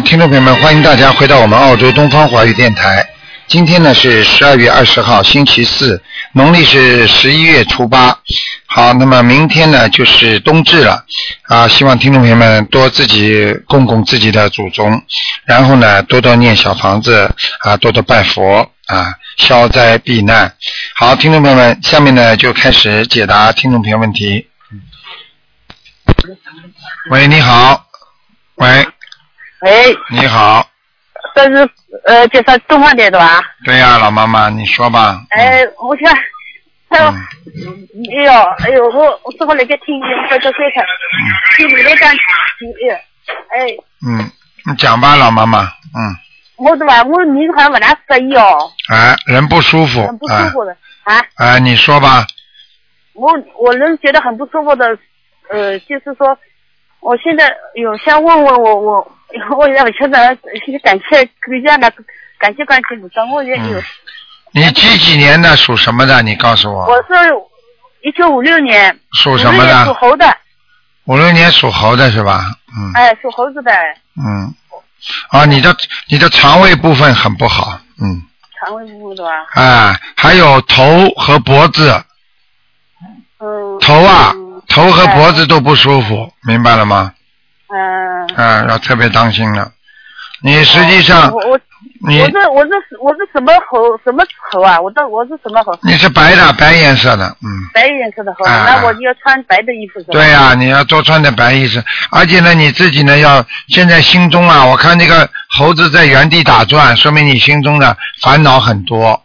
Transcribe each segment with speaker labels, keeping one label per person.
Speaker 1: 听众朋友们，欢迎大家回到我们澳洲东方华语电台。今天呢是十二月二十号，星期四，农历是十一月初八。好，那么明天呢就是冬至了啊！希望听众朋友们多自己供供自己的祖宗，然后呢多多念小房子啊，多多拜佛啊，消灾避难。好，听众朋友们，下面呢就开始解答听众朋友问题。喂，你好。喂，
Speaker 2: 喂，
Speaker 1: 你好。
Speaker 2: 这是呃，就是东方电的吧？
Speaker 1: 对呀、老妈妈，你说吧。
Speaker 2: 哎，我想，哎呦，
Speaker 1: 嗯
Speaker 2: 哎呦，哎呦，我我正好那个听这个水台，听你那讲，哎，哎，
Speaker 1: 嗯，你讲吧，老妈妈。嗯，
Speaker 2: 我的吧，我命好像不大适宜哦，
Speaker 1: 哎，人不舒服。
Speaker 2: 很不舒服的啊，
Speaker 1: 哎。哎，你说吧。
Speaker 2: 我我人觉得很不舒服的，呃，就是说，我现在有想问问我我 我要现在感谢给家的感谢关心菩萨，我也有，
Speaker 1: 嗯你几几年的？属什么的？你告诉我。
Speaker 2: 我是一九五六年，
Speaker 1: 属什么
Speaker 2: 的属？猴的，
Speaker 1: 五六年属猴的是吧？嗯
Speaker 2: 哎，属猴子的，
Speaker 1: 嗯。啊，你的你的肠胃部分很不好，嗯，
Speaker 2: 肠胃部的吧，
Speaker 1: 哎，还有头和脖子，
Speaker 2: 嗯，
Speaker 1: 头啊
Speaker 2: 嗯，
Speaker 1: 头和脖子都不舒服，明白了吗？
Speaker 2: 嗯，
Speaker 1: 啊，要特别当心了。你实际上
Speaker 2: 我我
Speaker 1: 你
Speaker 2: 我是我是我是什么猴什么猴啊？我到我是什么猴？
Speaker 1: 你是白的，白颜色的，嗯。
Speaker 2: 白颜色的猴，
Speaker 1: 啊
Speaker 2: 那我就要穿白的衣服是吧？
Speaker 1: 对呀、你要多穿点白衣服，而且呢，你自己呢要现在心中啊，我看那个猴子在原地打转，说明你心中的烦恼很多。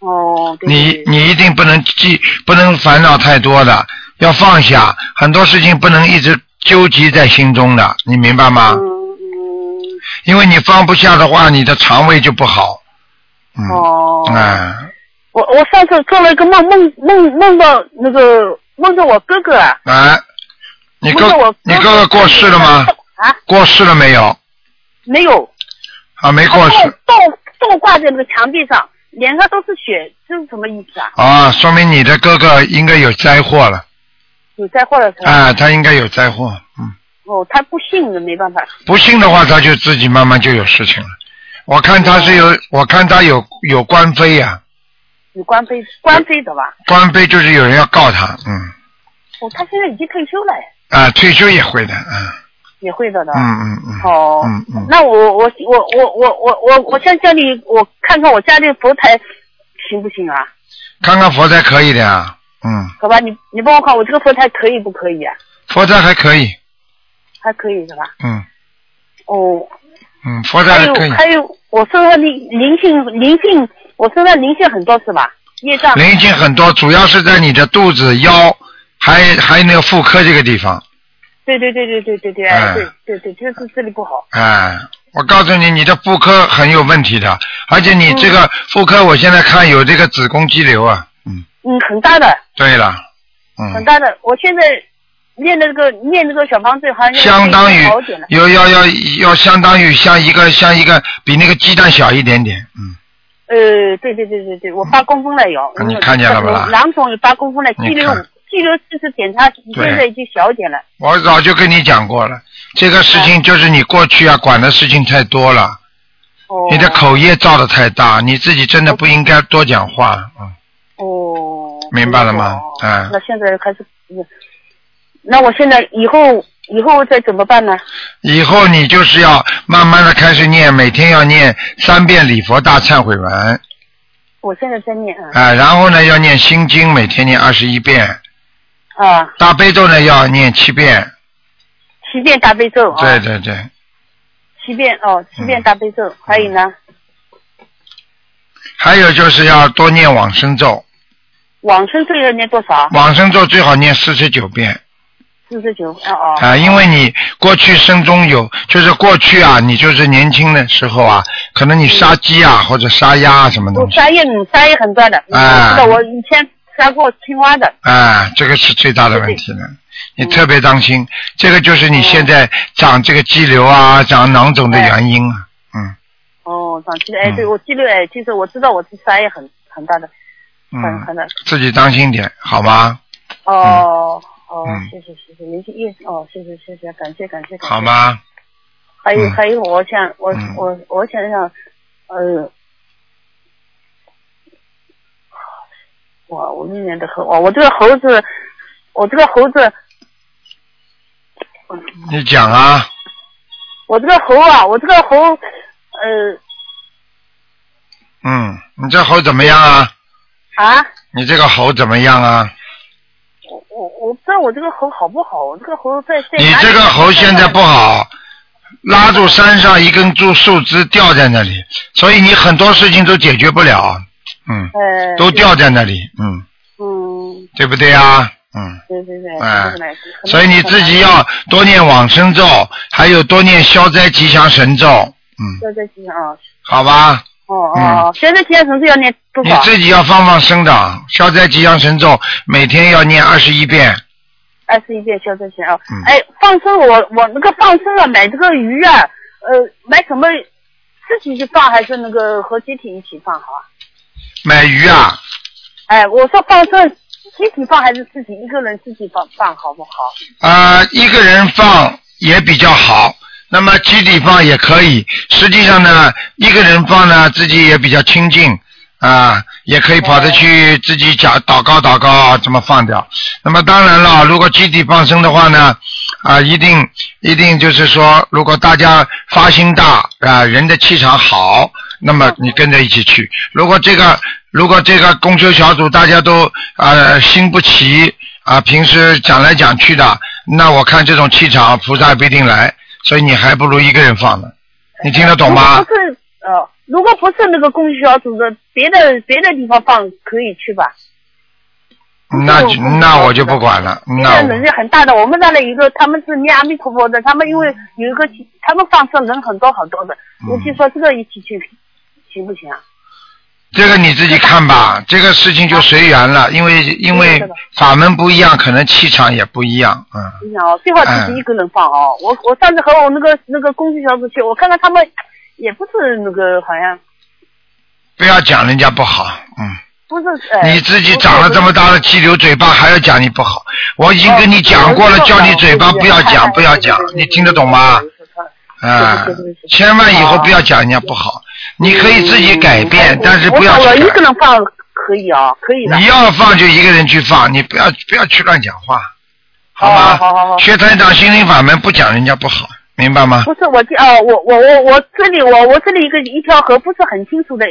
Speaker 2: 哦，对
Speaker 1: 你你一定不能记，不能烦恼太多的，要放下很多事情，不能一直纠结在心中的，你明白吗？
Speaker 2: 嗯嗯
Speaker 1: 因为你放不下的话，你的肠胃就不好。嗯。
Speaker 2: 哦，
Speaker 1: 哎，
Speaker 2: 我我上次做了一个梦梦梦梦到那个梦到我哥哥啊，
Speaker 1: 哎，你哥
Speaker 2: 梦到我
Speaker 1: 你哥哥过世了吗？
Speaker 2: 啊，
Speaker 1: 过世了没有？
Speaker 2: 没有，
Speaker 1: 啊，没过世。
Speaker 2: 倒倒倒挂在那个墙壁上，脸上都是血，这是什么意思啊？
Speaker 1: 啊，说明你的哥哥应该有灾祸了。
Speaker 2: 有灾祸了是吧？
Speaker 1: 啊，他应该有灾祸。嗯，
Speaker 2: 哦，他不信的没办法。
Speaker 1: 不信的话，他就自己慢慢就有事情了。我看他是有，我看他有有官非呀、
Speaker 2: 有官非官非的吧？
Speaker 1: 官非就是有人要告他，嗯，
Speaker 2: 哦，他现在已经退休了，哎
Speaker 1: 啊，退休也会的，嗯，
Speaker 2: 也会的的。
Speaker 1: 嗯嗯嗯，
Speaker 2: 哦，
Speaker 1: 嗯嗯，
Speaker 2: 那我我我我我我我我想叫你，我看看我家里佛台行不行啊？
Speaker 1: 看看佛台可以的呀，嗯，
Speaker 2: 好吧，你你帮我看我这个佛台可以不可以啊？
Speaker 1: 佛台还可以，
Speaker 2: 还可以是吧？
Speaker 1: 嗯
Speaker 2: 哦，
Speaker 1: 嗯，佛台
Speaker 2: 还
Speaker 1: 还可以，
Speaker 2: 有还有，我身上灵灵性灵性，我身上灵性很多是吧？业障。
Speaker 1: 灵性很多，主要是在你的肚子、腰，还还有那个妇科这个地方，
Speaker 2: 对对对对对对对，对对对，就是这里不好。
Speaker 1: 哎，我告诉你，你的妇科很有问题的，而且你这个妇科，我现在看有这个子宫肌瘤啊。嗯，
Speaker 2: 嗯，很大的，
Speaker 1: 对了，嗯，
Speaker 2: 很大的。我现在念那个念那个小房子，好像
Speaker 1: 相当于
Speaker 2: 好点了。
Speaker 1: 要要要要相当于像一个像一个比那个鸡蛋小一点点。嗯，
Speaker 2: 呃，对对对对对，我八公分了有。
Speaker 1: 嗯你看见了不啦
Speaker 2: 囊肿有八公分了，
Speaker 1: 你
Speaker 2: 肌瘤
Speaker 1: 看
Speaker 2: 肌瘤这次检查现在已经小一点了。
Speaker 1: 我早就跟你讲过了，这个事情就是你过去啊管的事情太多了，
Speaker 2: 哦。
Speaker 1: 你的口业造的太大，你自己真的不应该多讲话。嗯，
Speaker 2: 哦。
Speaker 1: 明白了吗
Speaker 2: 哦
Speaker 1: 哎
Speaker 2: 那现在开始，嗯那我现在以后以后再怎么办呢？
Speaker 1: 以后你就是要慢慢的开始念，每天要念三遍礼佛大忏悔文。
Speaker 2: 我现在在念啊。
Speaker 1: 啊，然后呢要念心经，每天念二十一遍，
Speaker 2: 啊，
Speaker 1: 大悲咒呢要念七遍。
Speaker 2: 七遍大悲咒啊。
Speaker 1: 对。对对，
Speaker 2: 七遍哦，七遍大悲咒，
Speaker 1: 嗯
Speaker 2: 还有呢，
Speaker 1: 还有就是要多念往生咒，
Speaker 2: 往生咒要念多少？
Speaker 1: 往生咒最好念四十九遍
Speaker 2: 四十九。哦哦。
Speaker 1: 啊，因为你过去生中有，就是过去啊，你就是年轻的时候啊，可能你杀鸡啊或者杀鸭啊什么
Speaker 2: 我
Speaker 1: 东西，
Speaker 2: 杀业嗯杀业很多的，嗯
Speaker 1: 啊
Speaker 2: 我我以前杀过青蛙的。
Speaker 1: 啊，这个是最大的问题了。你特别当心，这个就是你现在长这个肌瘤啊、长囊肿的原因啊。嗯
Speaker 2: 哦，长肌瘤哎，
Speaker 1: 嗯
Speaker 2: 对我肌瘤哎，其实我知道我是杀业很很大的，很
Speaker 1: 嗯，
Speaker 2: 很的。
Speaker 1: 自己当心点，好吗？
Speaker 2: 哦哦
Speaker 1: 嗯，
Speaker 2: 谢谢谢谢，您是意思哦，谢谢谢谢，感谢感谢。
Speaker 1: 好？吗？
Speaker 2: 还有、
Speaker 1: 嗯
Speaker 2: 还有，我想我、
Speaker 1: 嗯
Speaker 2: 我我想想，呃，哇我那年的猴，我我这个猴子，我这个猴子，
Speaker 1: 你讲啊，
Speaker 2: 我这个猴啊，我这个猴，呃
Speaker 1: 嗯，你这猴怎么样啊？
Speaker 2: 啊，
Speaker 1: 你这个猴怎么样啊？
Speaker 2: 我我我不知道我这个猴好不好，我这个猴在在
Speaker 1: 你这个猴现在不好，拉住山上一根树树枝吊在那里，所以你很多事情都解决不了，嗯，
Speaker 2: 呃，
Speaker 1: 都吊在那里，嗯，
Speaker 2: 嗯，
Speaker 1: 对不对啊？嗯，
Speaker 2: 对对对，
Speaker 1: 哎。所以你自己要多念往生咒，还有多念消灾吉祥神咒，嗯，
Speaker 2: 消灾吉祥啊，
Speaker 1: 好吧？
Speaker 2: 哦哦，消灾吉祥神咒要念多
Speaker 1: 你？自己要放放生的，消灾吉祥神咒每天要念二十一遍，
Speaker 2: 二十一遍消灾吉祥。
Speaker 1: 嗯
Speaker 2: 哎，放生我我那个放生啊，买这个鱼啊，呃，买什么自己去放还是那个和集体一起放好啊？
Speaker 1: 买鱼啊，
Speaker 2: 哎，我说放生集体放还是自己一个人自己放放好不好？
Speaker 1: 啊、一个人放也比较好，那么集体放也可以。实际上呢，一个人放呢，自己也比较清静啊，也可以跑着去自己讲祷告祷告啊，这么放掉。那么当然了，如果集体放生的话呢，啊，一定一定就是说，如果大家发心大啊，人的气场好，那么你跟着一起去。如果这个如果这个公修小组大家都啊心不齐啊，平时讲来讲去的，那我看这种气场菩萨也不一定来，所以你还不如一个人放呢。你听得懂吗？
Speaker 2: 不是呃，如果不是那个公益小组的，别的别的地方放可以去吧？
Speaker 1: 那那我就不管了，那
Speaker 2: 人是很大的，我们那里一个他们是念阿弥陀佛的，他们因为有一个他们放生人很多很多的，
Speaker 1: 嗯
Speaker 2: 我就说这个一起去行不行啊？
Speaker 1: 这个你自己看吧，这个事情就随缘了，因为因为法门不一样，可能气场也不一样，嗯。
Speaker 2: 你想哦，最好自己一个人放哦。我我上次和我那个那个公益小组去，我看到他们也不是那个好像
Speaker 1: 不要讲人家不好，嗯，
Speaker 2: 不是呃。
Speaker 1: 你自己长了这么大的气流嘴巴，还要讲你不好，我已经跟你讲过了，
Speaker 2: 哦
Speaker 1: 叫你嘴巴不要讲，不要讲，你听得懂吗？啊千万以后不要讲人家不好，你可以自己改变，但是不要
Speaker 2: 我我一。个人放可以啊，可以的。
Speaker 1: 你要放就一个人去放，你不要不要去乱讲话，好
Speaker 2: 哦
Speaker 1: 吗？
Speaker 2: 好好好
Speaker 1: 学团长心灵法门不讲人家不好，明白吗？
Speaker 2: 不是我这哦，我我我我这里我我这里一个一条河不是很清楚的，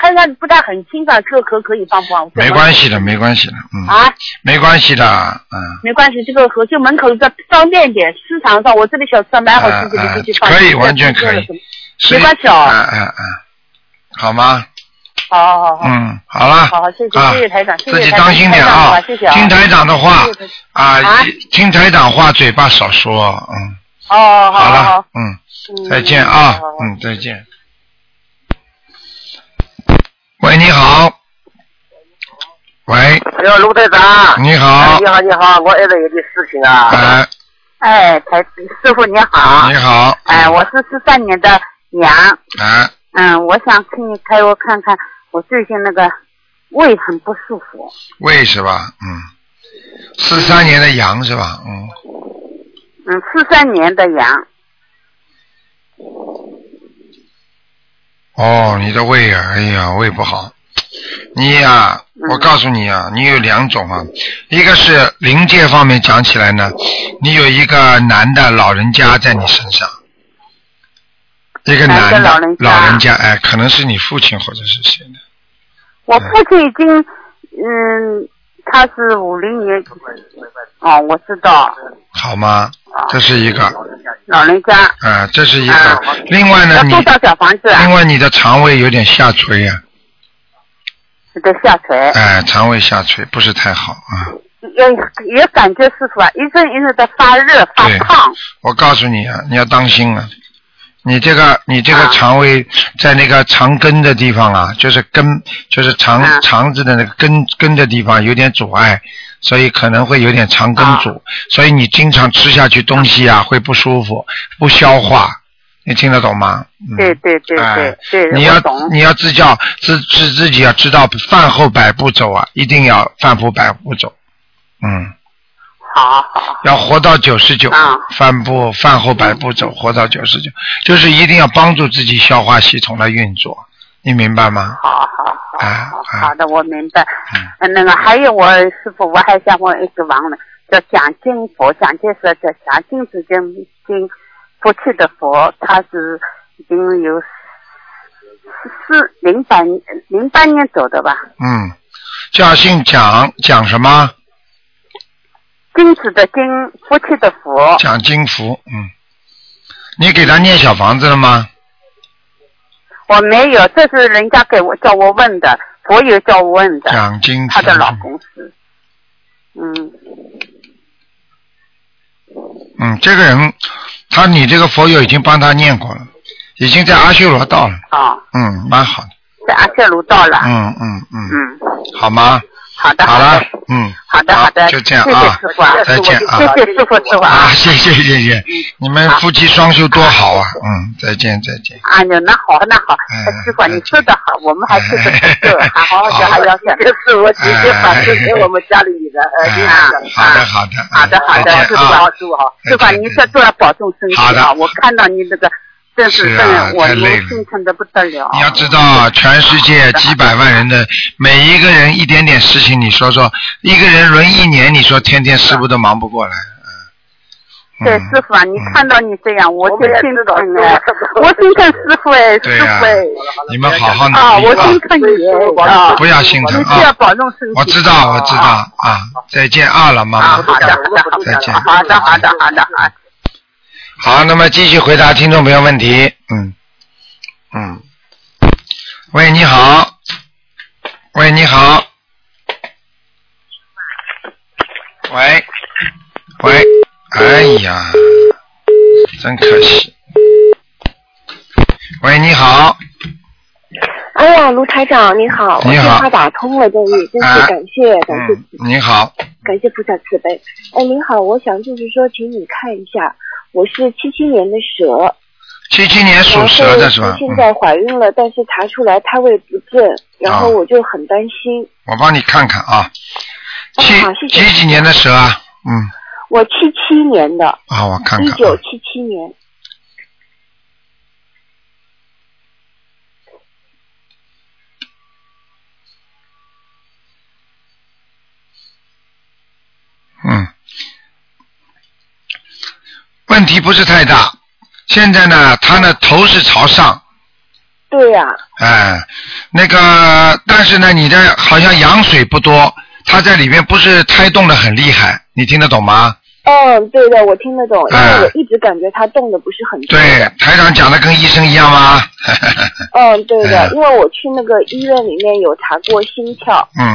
Speaker 2: 看上不太很清楚，这个河可以放不放？
Speaker 1: 没关系的，没关系的，嗯，
Speaker 2: 啊，
Speaker 1: 没关系的，嗯。
Speaker 2: 没关系，这个河就门口这方便点，市场上我这里小吃买好自己的就去放。
Speaker 1: 啊啊可以完全可以
Speaker 2: 没关系哦
Speaker 1: 嗯嗯嗯，好吗？
Speaker 2: 好好好好。
Speaker 1: 嗯，好了。
Speaker 2: 好好，谢谢
Speaker 1: 啊
Speaker 2: 谢谢台长，
Speaker 1: 自己当心点啊
Speaker 2: 谢谢啊！
Speaker 1: 听台长的话
Speaker 2: 谢谢
Speaker 1: 啊
Speaker 2: 啊，
Speaker 1: 听台长话，嘴巴少说，嗯，
Speaker 2: 哦，好
Speaker 1: 好了
Speaker 2: 好，，
Speaker 1: 嗯，
Speaker 2: 嗯
Speaker 1: 再见啊
Speaker 2: 好好好，
Speaker 1: 嗯，再见。喂，你好。喂，
Speaker 3: 哎呦，卢队长。
Speaker 1: 你好
Speaker 3: 哎你好，你好，我儿子有点事情啊。
Speaker 1: 哎，
Speaker 4: 哎，台师傅你好。
Speaker 1: 你好。
Speaker 4: 哎，我是四三年的羊，
Speaker 1: 啊，
Speaker 4: 嗯，我想请你开我看看，我最近那个胃很不舒服。
Speaker 1: 胃是吧？嗯，四三年的羊是吧？嗯，
Speaker 4: 嗯，四三年的羊，
Speaker 1: 哦，你的胃啊，哎呀，胃不好。你呀、我告诉你啊，你有两种啊，一个是灵界方面讲起来呢，你有一个男的老人家在你身上，一个男的
Speaker 4: 老人家。
Speaker 1: 老人家，哎，可能是你父亲或者是谁的，
Speaker 4: 我父亲已经，嗯，他是五零年，哦，我知道，
Speaker 1: 好吗？这是一个，
Speaker 4: 老人家。
Speaker 1: 啊、这是一
Speaker 4: 啊
Speaker 1: 个。另外呢，你
Speaker 4: 要多少小房子啊？
Speaker 1: 另？外你的肠胃有点下垂啊，
Speaker 4: 是的，下垂，
Speaker 1: 哎，肠胃下垂不是太好啊。
Speaker 4: 也也感觉师傅啊，一阵一阵的发热发
Speaker 1: 对。
Speaker 4: 烫，
Speaker 1: 我告诉你啊，你要当心啊！你这个你这个
Speaker 4: 啊。
Speaker 1: 肠胃在那个肠根的地方啊，就是根，就是肠、
Speaker 4: 啊。
Speaker 1: 肠子的那个根根的地方有点阻碍，所以可能会有点肠根阻，
Speaker 4: 啊。
Speaker 1: 所以你经常吃下去东西啊会不舒服，不消化，你听得懂吗？嗯、
Speaker 4: 对对对
Speaker 1: 哎。
Speaker 4: 对对，
Speaker 1: 你要。你要自教自自自己要知道饭后百步走啊，一定要饭后百步走。嗯，
Speaker 4: 好好
Speaker 1: 要活到九十九
Speaker 4: 啊，
Speaker 1: 饭步饭后百步走，活到九十九，就是一定要帮助自己消化系统来运作，你明白吗？
Speaker 4: 好好好
Speaker 1: 啊啊
Speaker 4: 好好的，我明白。
Speaker 1: 嗯
Speaker 4: 嗯，那个还有我师傅，我还想问一个王呢，叫蒋经佛，蒋介石叫蒋经是经经福气的佛，他是已经有四零八零八年走的吧？
Speaker 1: 嗯，叫姓蒋，蒋什么？
Speaker 4: 金子的金，夫妻的福。
Speaker 1: 蒋金福，嗯，你给他念小房子了吗？
Speaker 4: 我没有，这是人家给我叫我问的，佛友叫我问的，
Speaker 1: 蒋金福，
Speaker 4: 他的老公是，嗯，
Speaker 1: 嗯，这个人，他你这个佛友已经帮他念过了，已经在阿修罗道了，
Speaker 4: 啊，
Speaker 1: 嗯，蛮好的，
Speaker 4: 在阿修罗道了，
Speaker 1: 嗯嗯嗯，
Speaker 4: 嗯，
Speaker 1: 好吗？
Speaker 4: 好的，
Speaker 1: 好了
Speaker 4: 的，，
Speaker 1: 嗯，
Speaker 4: 好的，好的，
Speaker 1: 就这样
Speaker 4: 谢谢
Speaker 1: 啊
Speaker 4: 师傅啊，
Speaker 1: 再见啊。
Speaker 4: 谢谢师傅，师傅
Speaker 1: 啊，
Speaker 4: 啊，
Speaker 1: 谢谢谢谢，你们夫妻双修多好啊，嗯，再见再见，
Speaker 4: 哎呦，那好，那好，
Speaker 1: 嗯
Speaker 4: 师傅啊你说的好，我们还是个不够，好好
Speaker 1: 好
Speaker 4: 的，还要想，
Speaker 3: 这是我直接把这给我们家里的儿子
Speaker 1: 哎
Speaker 3: 讲，
Speaker 1: 好的好的，
Speaker 4: 好的，好的，
Speaker 1: 再
Speaker 4: 师傅
Speaker 1: 见啊。
Speaker 4: 啊，师傅好，师傅啊，你在多要保重身体啊！我看到你这个，真是
Speaker 1: 啊太累了
Speaker 4: 心疼的不得了。
Speaker 1: 你要知道啊，全世界几百万人的每一个人一点点事情，你说说，一个人轮一年，你说天天师傅都忙不过来，嗯。
Speaker 4: 对，
Speaker 1: 嗯
Speaker 4: 师傅啊，你看到你这样，我就心疼哎，我心疼师傅哎，师傅哎，
Speaker 1: 你们好好努
Speaker 4: 啊，我
Speaker 1: 力啊
Speaker 4: 心！疼你啊，
Speaker 1: 不要心疼啊！
Speaker 4: 保重身体。
Speaker 1: 我知道，我知道
Speaker 4: 啊。
Speaker 1: 啊！再见啊，老妈
Speaker 4: 啊，
Speaker 1: 妈。
Speaker 4: 好的，好的，好
Speaker 1: 再见
Speaker 4: 的，好的，好的，好
Speaker 1: 那么继续回答听众朋友问题。嗯嗯。喂，你好。喂，你好。喂，喂，哎呀，真可惜。喂，你好。
Speaker 5: 哎呀，卢台长你好，我
Speaker 1: 你好
Speaker 5: 电话打通了，终于，真
Speaker 1: 啊
Speaker 5: 是感谢感谢
Speaker 1: 嗯，你好。
Speaker 5: 感谢菩萨慈悲。哎，您好，我想就是说，请你看一下，我是七七年的蛇，
Speaker 1: 七七年属蛇的是吧？
Speaker 5: 现在怀孕了，但是查出来胎位不正，然后
Speaker 1: 啊
Speaker 5: 我就很担心。
Speaker 1: 我帮你看看啊。七几几年的蛇啊？嗯，
Speaker 5: 我七七年的，
Speaker 1: 啊，我看看啊。
Speaker 5: 一九七七年，
Speaker 1: 嗯，问题不是太大。现在呢，他呢头是朝上，
Speaker 5: 对呀、
Speaker 1: 哎，那个，但是呢，你的好像羊水不多，他在里面不是胎动的很厉害，你听得懂吗？
Speaker 5: 嗯，对的，我听得懂，因
Speaker 1: 哎
Speaker 5: 为我一直感觉他动的不是很多。
Speaker 1: 对，台长讲的跟医生一样吗？
Speaker 5: 嗯，对的，
Speaker 1: 哎
Speaker 5: 因为我去那个医院里面有查过心跳，
Speaker 1: 嗯，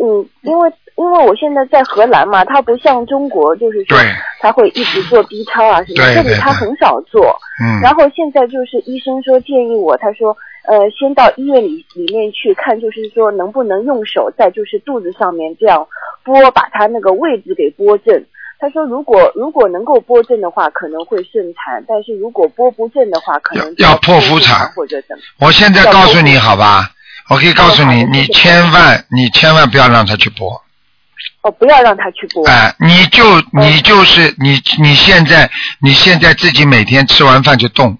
Speaker 5: 嗯，因为因为我现在在荷兰嘛，它不像中国，就是说
Speaker 1: 对
Speaker 5: 他会一直做 B 超啊什么，这里他很少做。
Speaker 1: 嗯，
Speaker 5: 然后现在就是医生说建议我，他说呃先到医院里里面去看，就是说能不能用手在就是肚子上面这样拨，把它那个位置给拨正。他说如果如果能够拨正的话，可能会顺产，但是如果拨不正的话，可能
Speaker 1: 要要剖
Speaker 5: 剖腹
Speaker 1: 腹产
Speaker 5: 或者怎么。
Speaker 1: 我现在告诉你好吧，我可以告诉你，你千万你千万不要让他去播。
Speaker 5: 哦，不要让他去播。
Speaker 1: 哎，你就你就是你你现在你现在自己每天吃完饭就动，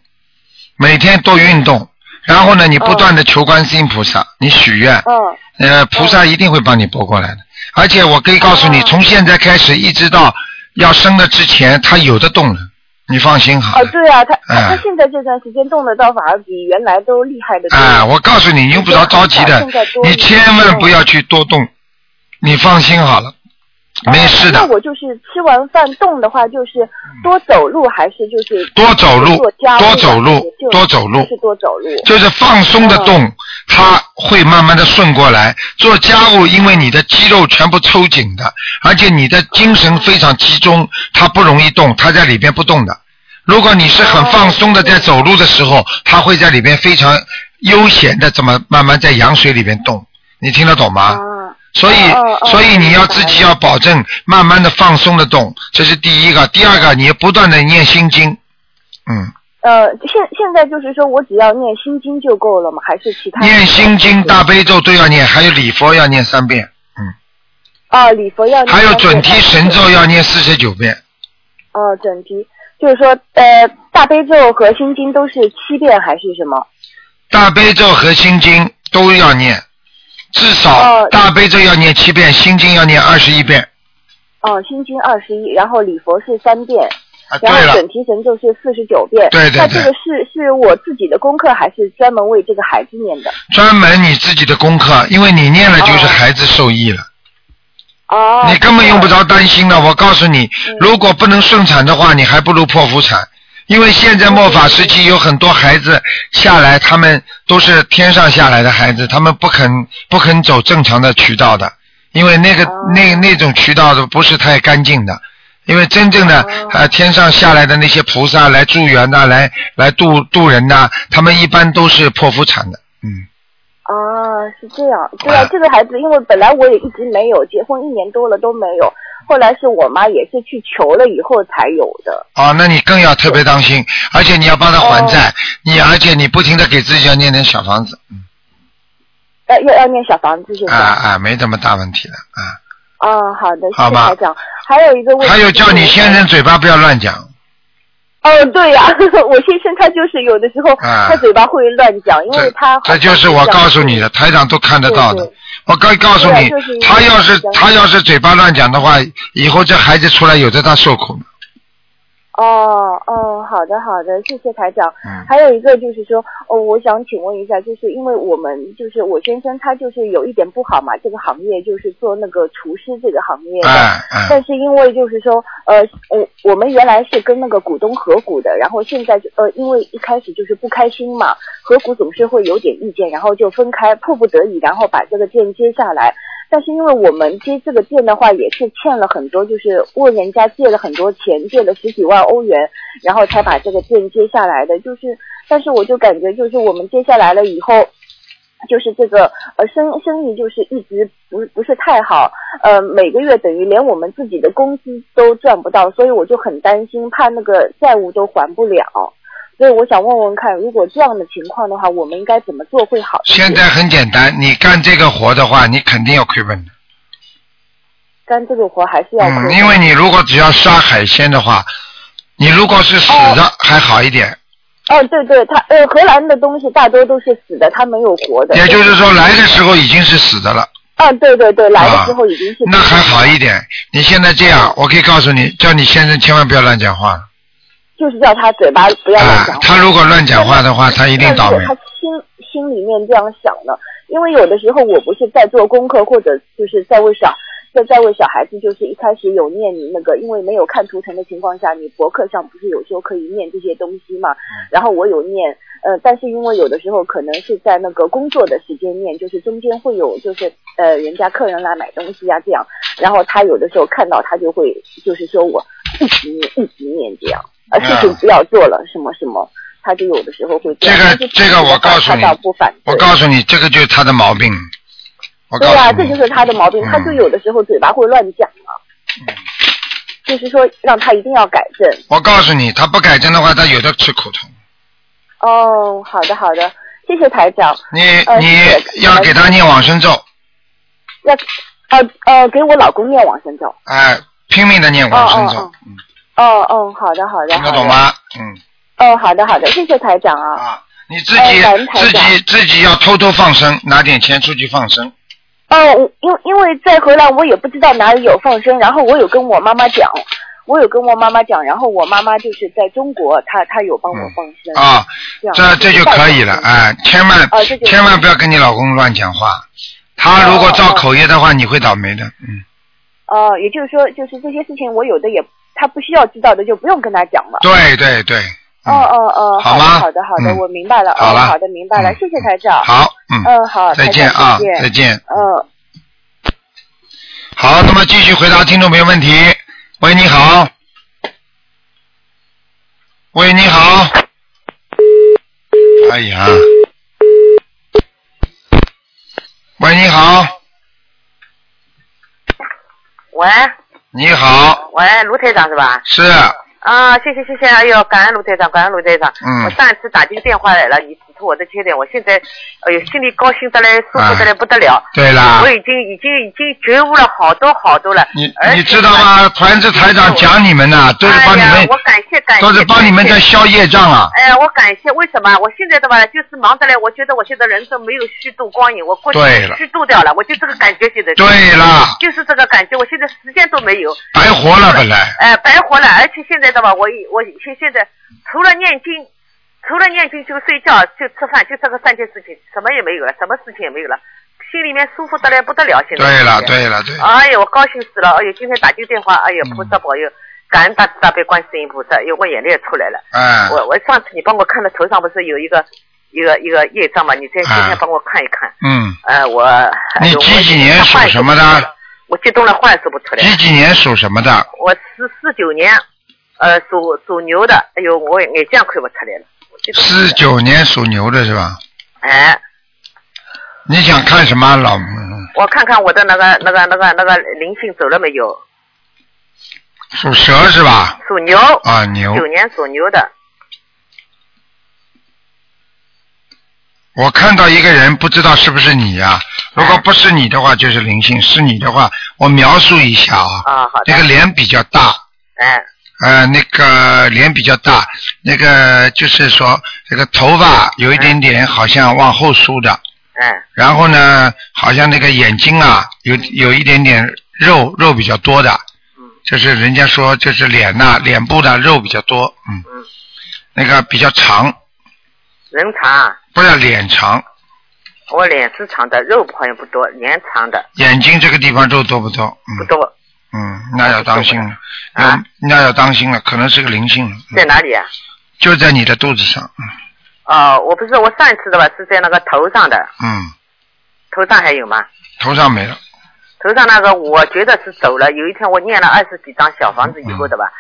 Speaker 1: 每天多运动，然后呢，你不断的求观世音菩萨，你许愿，
Speaker 5: 嗯
Speaker 1: 呃，菩萨一定会帮你拨过来的。而且我可以告诉你，
Speaker 5: 哦
Speaker 1: 从现在开始一直到要生的之前，他有的动了，你放心好
Speaker 5: 哦，
Speaker 1: 了。
Speaker 5: 对啊，他他现在这段时间动的到，反而比原来都厉害的多。
Speaker 1: 哎，我告诉你，你用不着着急的你千万不要去多动，你放心好了，没事的
Speaker 5: 那。我就是吃完饭动的话，就是多走路还是就是
Speaker 1: 多走路多走路多走路
Speaker 5: 是多走路。
Speaker 1: 就是放松的动，它会慢慢的顺过来。做家务，因为你的肌肉全部抽紧的，而且你的精神非常集中，它不容易动，它在里边不动的。如果你是很放松的在走路的时候，它会在里边非常悠闲的这么慢慢在羊水里边动，你听得懂吗？
Speaker 5: 啊，
Speaker 1: 所以所以你要自己要保证慢慢的放松的动，这是第一个。第二个，你要不断的念心经，嗯，
Speaker 5: 呃，现现在就是说我只要念心经就够了吗？还是其他？
Speaker 1: 念心经、大悲咒都要念，还有礼佛要念三遍，嗯，
Speaker 5: 哦，礼佛要念
Speaker 1: 还有准提神咒要念四十九遍，
Speaker 5: 哦，准提。就是说，呃，大悲咒和心经都是七遍还是什么？
Speaker 1: 大悲咒和心经都要念，至少
Speaker 5: 哦
Speaker 1: 大悲咒要念七遍，心经要念二十一遍。
Speaker 5: 哦，心经二十一，然后礼佛是三遍，
Speaker 1: 啊，
Speaker 5: 然后准，提神咒是四十九遍。
Speaker 1: 对对对
Speaker 5: 那这个是是我自己的功课，还是专门为这个孩子念的？
Speaker 1: 专门你自己的功课，因为你念了就是
Speaker 5: 哦
Speaker 1: 孩子受益了。
Speaker 5: 哦。
Speaker 1: 你根本用不着担心的。我告诉你，
Speaker 5: 嗯
Speaker 1: 如果不能顺产的话，你还不如剖腹产。因为现在末法时期有很多孩子下来，他们都是天上下来的孩子，他们不肯不肯走正常的渠道的，因为那个、
Speaker 5: 哦。
Speaker 1: 那那种渠道的不是太干净的。因为真正的、
Speaker 5: 哦。
Speaker 1: 呃天上下来的那些菩萨来助缘呐、来来渡渡人呐、他们一般都是剖腹产的，嗯。
Speaker 5: 啊，是这样，对啊
Speaker 1: 啊，
Speaker 5: 这个孩子，因为本来我也一直没有结婚一年多了都没有，后来是我妈也是去求了以后才有的。
Speaker 1: 哦，那你更要特别当心，而且你要帮他还债，你而且你不停的给自己要念点小房子，嗯，
Speaker 5: 要要要念小房子现
Speaker 1: 啊。啊，没什么大问题的啊。
Speaker 5: 哦，好的，谢
Speaker 1: 好吧
Speaker 5: 谢台长。还有一个问题，
Speaker 1: 还有叫你先生。嘴巴不要乱讲，
Speaker 5: 哦，对呀、我先生他就是有的时候、
Speaker 1: 啊
Speaker 5: 他嘴巴会乱讲，因为
Speaker 1: 这
Speaker 5: 他
Speaker 1: 这就是我告诉你的，台长都看得到的
Speaker 5: 对对。
Speaker 1: 我刚告诉你
Speaker 5: 啊就是，
Speaker 1: 他要是他要是嘴巴乱讲的话，以后这孩子出来有的他受苦的。
Speaker 5: 哦哦，好的好的，谢谢台长。
Speaker 1: 嗯
Speaker 5: 还有一个就是说，哦，我想请问一下，就是因为我们就是我先生他就是有一点不好嘛，这个行业就是做那个厨师这个行业的。但是因为就是说，呃，我我们原来是跟那个股东合股的，然后现在就呃，因为一开始就是不开心嘛，合股总是会有点意见，然后就分开，迫不得已，然后把这个店接下来。但是因为我们接这个店的话，也是欠了很多，就是问人家借了很多钱，借了十几万欧元，然后才把这个店接下来的。就是，但是我就感觉，就是我们接下来了以后，就是这个呃生生意就是一直不不是太好，呃每个月等于连我们自己的工资都赚不到，所以我就很担心，怕那个债务都还不了。所以我想问问看，如果这样的情况的话，我们应该怎么做会好？
Speaker 1: 现在很简单，你干这个活的话，你肯定要亏本的。
Speaker 5: 干这个活还是要亏
Speaker 1: 嗯，因为你如果只要杀海鲜的话，你如果是死的还好一点，
Speaker 5: 哦，对对，它呃，荷兰的东西大多都是死的，它没有活的。
Speaker 1: 也就是说来的时候已经是死的了。
Speaker 5: 啊，对对对，来的时候已经是。
Speaker 1: 那还好一点。你现在这样，我可以告诉你，叫你先生千万不要乱讲话。
Speaker 5: 就是叫他嘴巴不要乱讲话。
Speaker 1: 啊，他如果乱讲话的话，他一定倒霉
Speaker 5: 他心心里面这样想的，因为有的时候我不是在做功课，或者就是在为小在在为小孩子，就是一开始有念你那个，因为没有看图腾的情况下，你博客上不是有时候可以念这些东西嘛？然后我有念，呃，但是因为有的时候可能是在那个工作的时间念，就是中间会有就是呃人家客人来买东西啊这样，然后他有的时候看到他就会就是说我一直念一直念这样，呃事情不要做了什么什么。他就有的时候会这。
Speaker 1: 个这个我告诉你
Speaker 5: 他倒不反对。
Speaker 1: 我告诉你，这个就是他的毛病。我告
Speaker 5: 对呀、
Speaker 1: 诉你，
Speaker 5: 这就是他的毛病，他就有的时候嘴巴会乱讲嘛。就是说，让他一定要改正。
Speaker 1: 我告诉你，他不改正的话，他有的吃苦头。
Speaker 5: 哦，好的好的，谢谢台长。
Speaker 1: 你你要给他念往生咒，
Speaker 5: 要呃呃，给我老公念往生咒。
Speaker 1: 哎，拼命的念往生咒
Speaker 5: 哦哦，好的好的。
Speaker 1: 听得懂吗？嗯
Speaker 5: 哦，好的好的，谢谢台长啊。
Speaker 1: 啊，你自
Speaker 5: 哎
Speaker 1: 己自己自己要偷偷放生，拿点钱出去放生。
Speaker 5: 哦，因因为在荷兰，我也不知道哪里有放生，然后我有跟我妈妈讲，我有跟我妈妈讲，然后我妈妈就是在中国，她她有帮我放生。
Speaker 1: 啊，
Speaker 5: 这
Speaker 1: 这这就可以了，哎，千万千万不要跟你老公乱讲话，他如果造口业的话，你会倒霉的，嗯，
Speaker 5: 哦、也就是说，就是这些事情我有的也他不需要知道的，就不用跟他讲了。
Speaker 1: 对对对，
Speaker 5: 哦哦哦，
Speaker 1: 好吗
Speaker 5: 的好的好的，
Speaker 1: 嗯
Speaker 5: 我明白了。
Speaker 1: 好了
Speaker 5: 哦，好的明白了，
Speaker 1: 嗯
Speaker 5: 谢谢台长。
Speaker 1: 好，嗯，
Speaker 5: 嗯，好，
Speaker 1: 再见啊，
Speaker 5: 再
Speaker 1: 再见。
Speaker 5: 嗯。
Speaker 1: 好，那么继续回答听众朋友问题。喂，你好。喂，你好。哎呀。喂，你好，
Speaker 3: 喂
Speaker 1: 你好，
Speaker 3: 喂，卢台长是吧？
Speaker 1: 是，
Speaker 3: 啊，谢谢谢谢，哎呦，感恩卢台长，感恩卢台长。
Speaker 1: 嗯
Speaker 3: 我上一次打进电话来了，你出我的缺点，我现在哎呦心里高兴的嘞，舒服得来不得了。
Speaker 1: 对啦
Speaker 3: 我，已经已经已经觉悟了好多好多了。
Speaker 1: 你你知道吗？团支台长讲你们呐，都是帮你们，
Speaker 3: 我感谢感谢。
Speaker 1: 都是帮你们在消业障啊。
Speaker 3: 哎，我感谢，为什么？我现在的吧，就是忙得来，我觉得我现在人生没有虚度光阴，我过去虚度掉了，我就这个感觉现在。
Speaker 1: 对了，
Speaker 3: 就是这个感觉，我现在时间都没有。
Speaker 1: 白活了本来。
Speaker 3: 哎，白活了，而且现在的吧，我我现现在除了念经，除了念经就睡觉就吃饭，就这个三件事情，什么也没有了，什么事情也没有了，心里面舒服得来不得了。现在
Speaker 1: 对了，对了，对了。
Speaker 3: 哎呀，我高兴死了！哎呦，今天打进电话，哎呦，菩萨保佑，感恩大慈大悲观世音菩萨，哎呦，我眼泪出来了。
Speaker 1: 哎，
Speaker 3: 我我上次你帮我看的头上不是有一个一个一个业障嘛？你再今天帮我看一看。
Speaker 1: 嗯，
Speaker 3: 呃，我哎
Speaker 1: 你
Speaker 3: 呦
Speaker 1: 几几年属什么的？
Speaker 3: 我我激动了，话也说不出来。
Speaker 1: 几几年属什么的？
Speaker 3: 我是四九年，呃，属属牛的。哎呦，我眼睛看不出来了。
Speaker 1: 四。九年属牛的是吧？
Speaker 3: 哎，
Speaker 1: 你想看什么老？嗯
Speaker 3: 我看看我的那个那个那个那个灵性走了没有？
Speaker 1: 属蛇是吧？
Speaker 3: 属牛。
Speaker 1: 啊，牛。
Speaker 3: 九年属牛的。
Speaker 1: 我看到一个人，不知道是不是你呀、如果不是你的话，就是灵性；是你的话，我描述一下啊。
Speaker 3: 啊，好的
Speaker 1: 这。个脸比较大，
Speaker 3: 哎，
Speaker 1: 呃，那个脸比较大，那个就是说这个头发有一点点好像往后梳的，
Speaker 3: 哎，
Speaker 1: 然后呢，好像那个眼睛啊有有一点点肉肉比较多的，
Speaker 3: 嗯。
Speaker 1: 就是人家说就是脸呐、脸部的肉比较多，嗯，
Speaker 3: 嗯，
Speaker 1: 那个比较长，
Speaker 3: 人长啊，
Speaker 1: 不是脸长，
Speaker 3: 我脸是长的，肉好像不多，脸长的。
Speaker 1: 眼睛这个地方肉多不多？嗯。
Speaker 3: 不多。
Speaker 1: 嗯，那要当心了，
Speaker 3: 啊
Speaker 1: 那要当心了，可能是个灵性
Speaker 3: 在哪里啊？
Speaker 1: 就在你的肚子上，嗯
Speaker 3: 哦，我不是我上一次的吧，是在那个头上的，
Speaker 1: 嗯，
Speaker 3: 头上还有吗？
Speaker 1: 头上没了，
Speaker 3: 头上那个我觉得是走了。有一天我念了二十几张小房子以后的吧，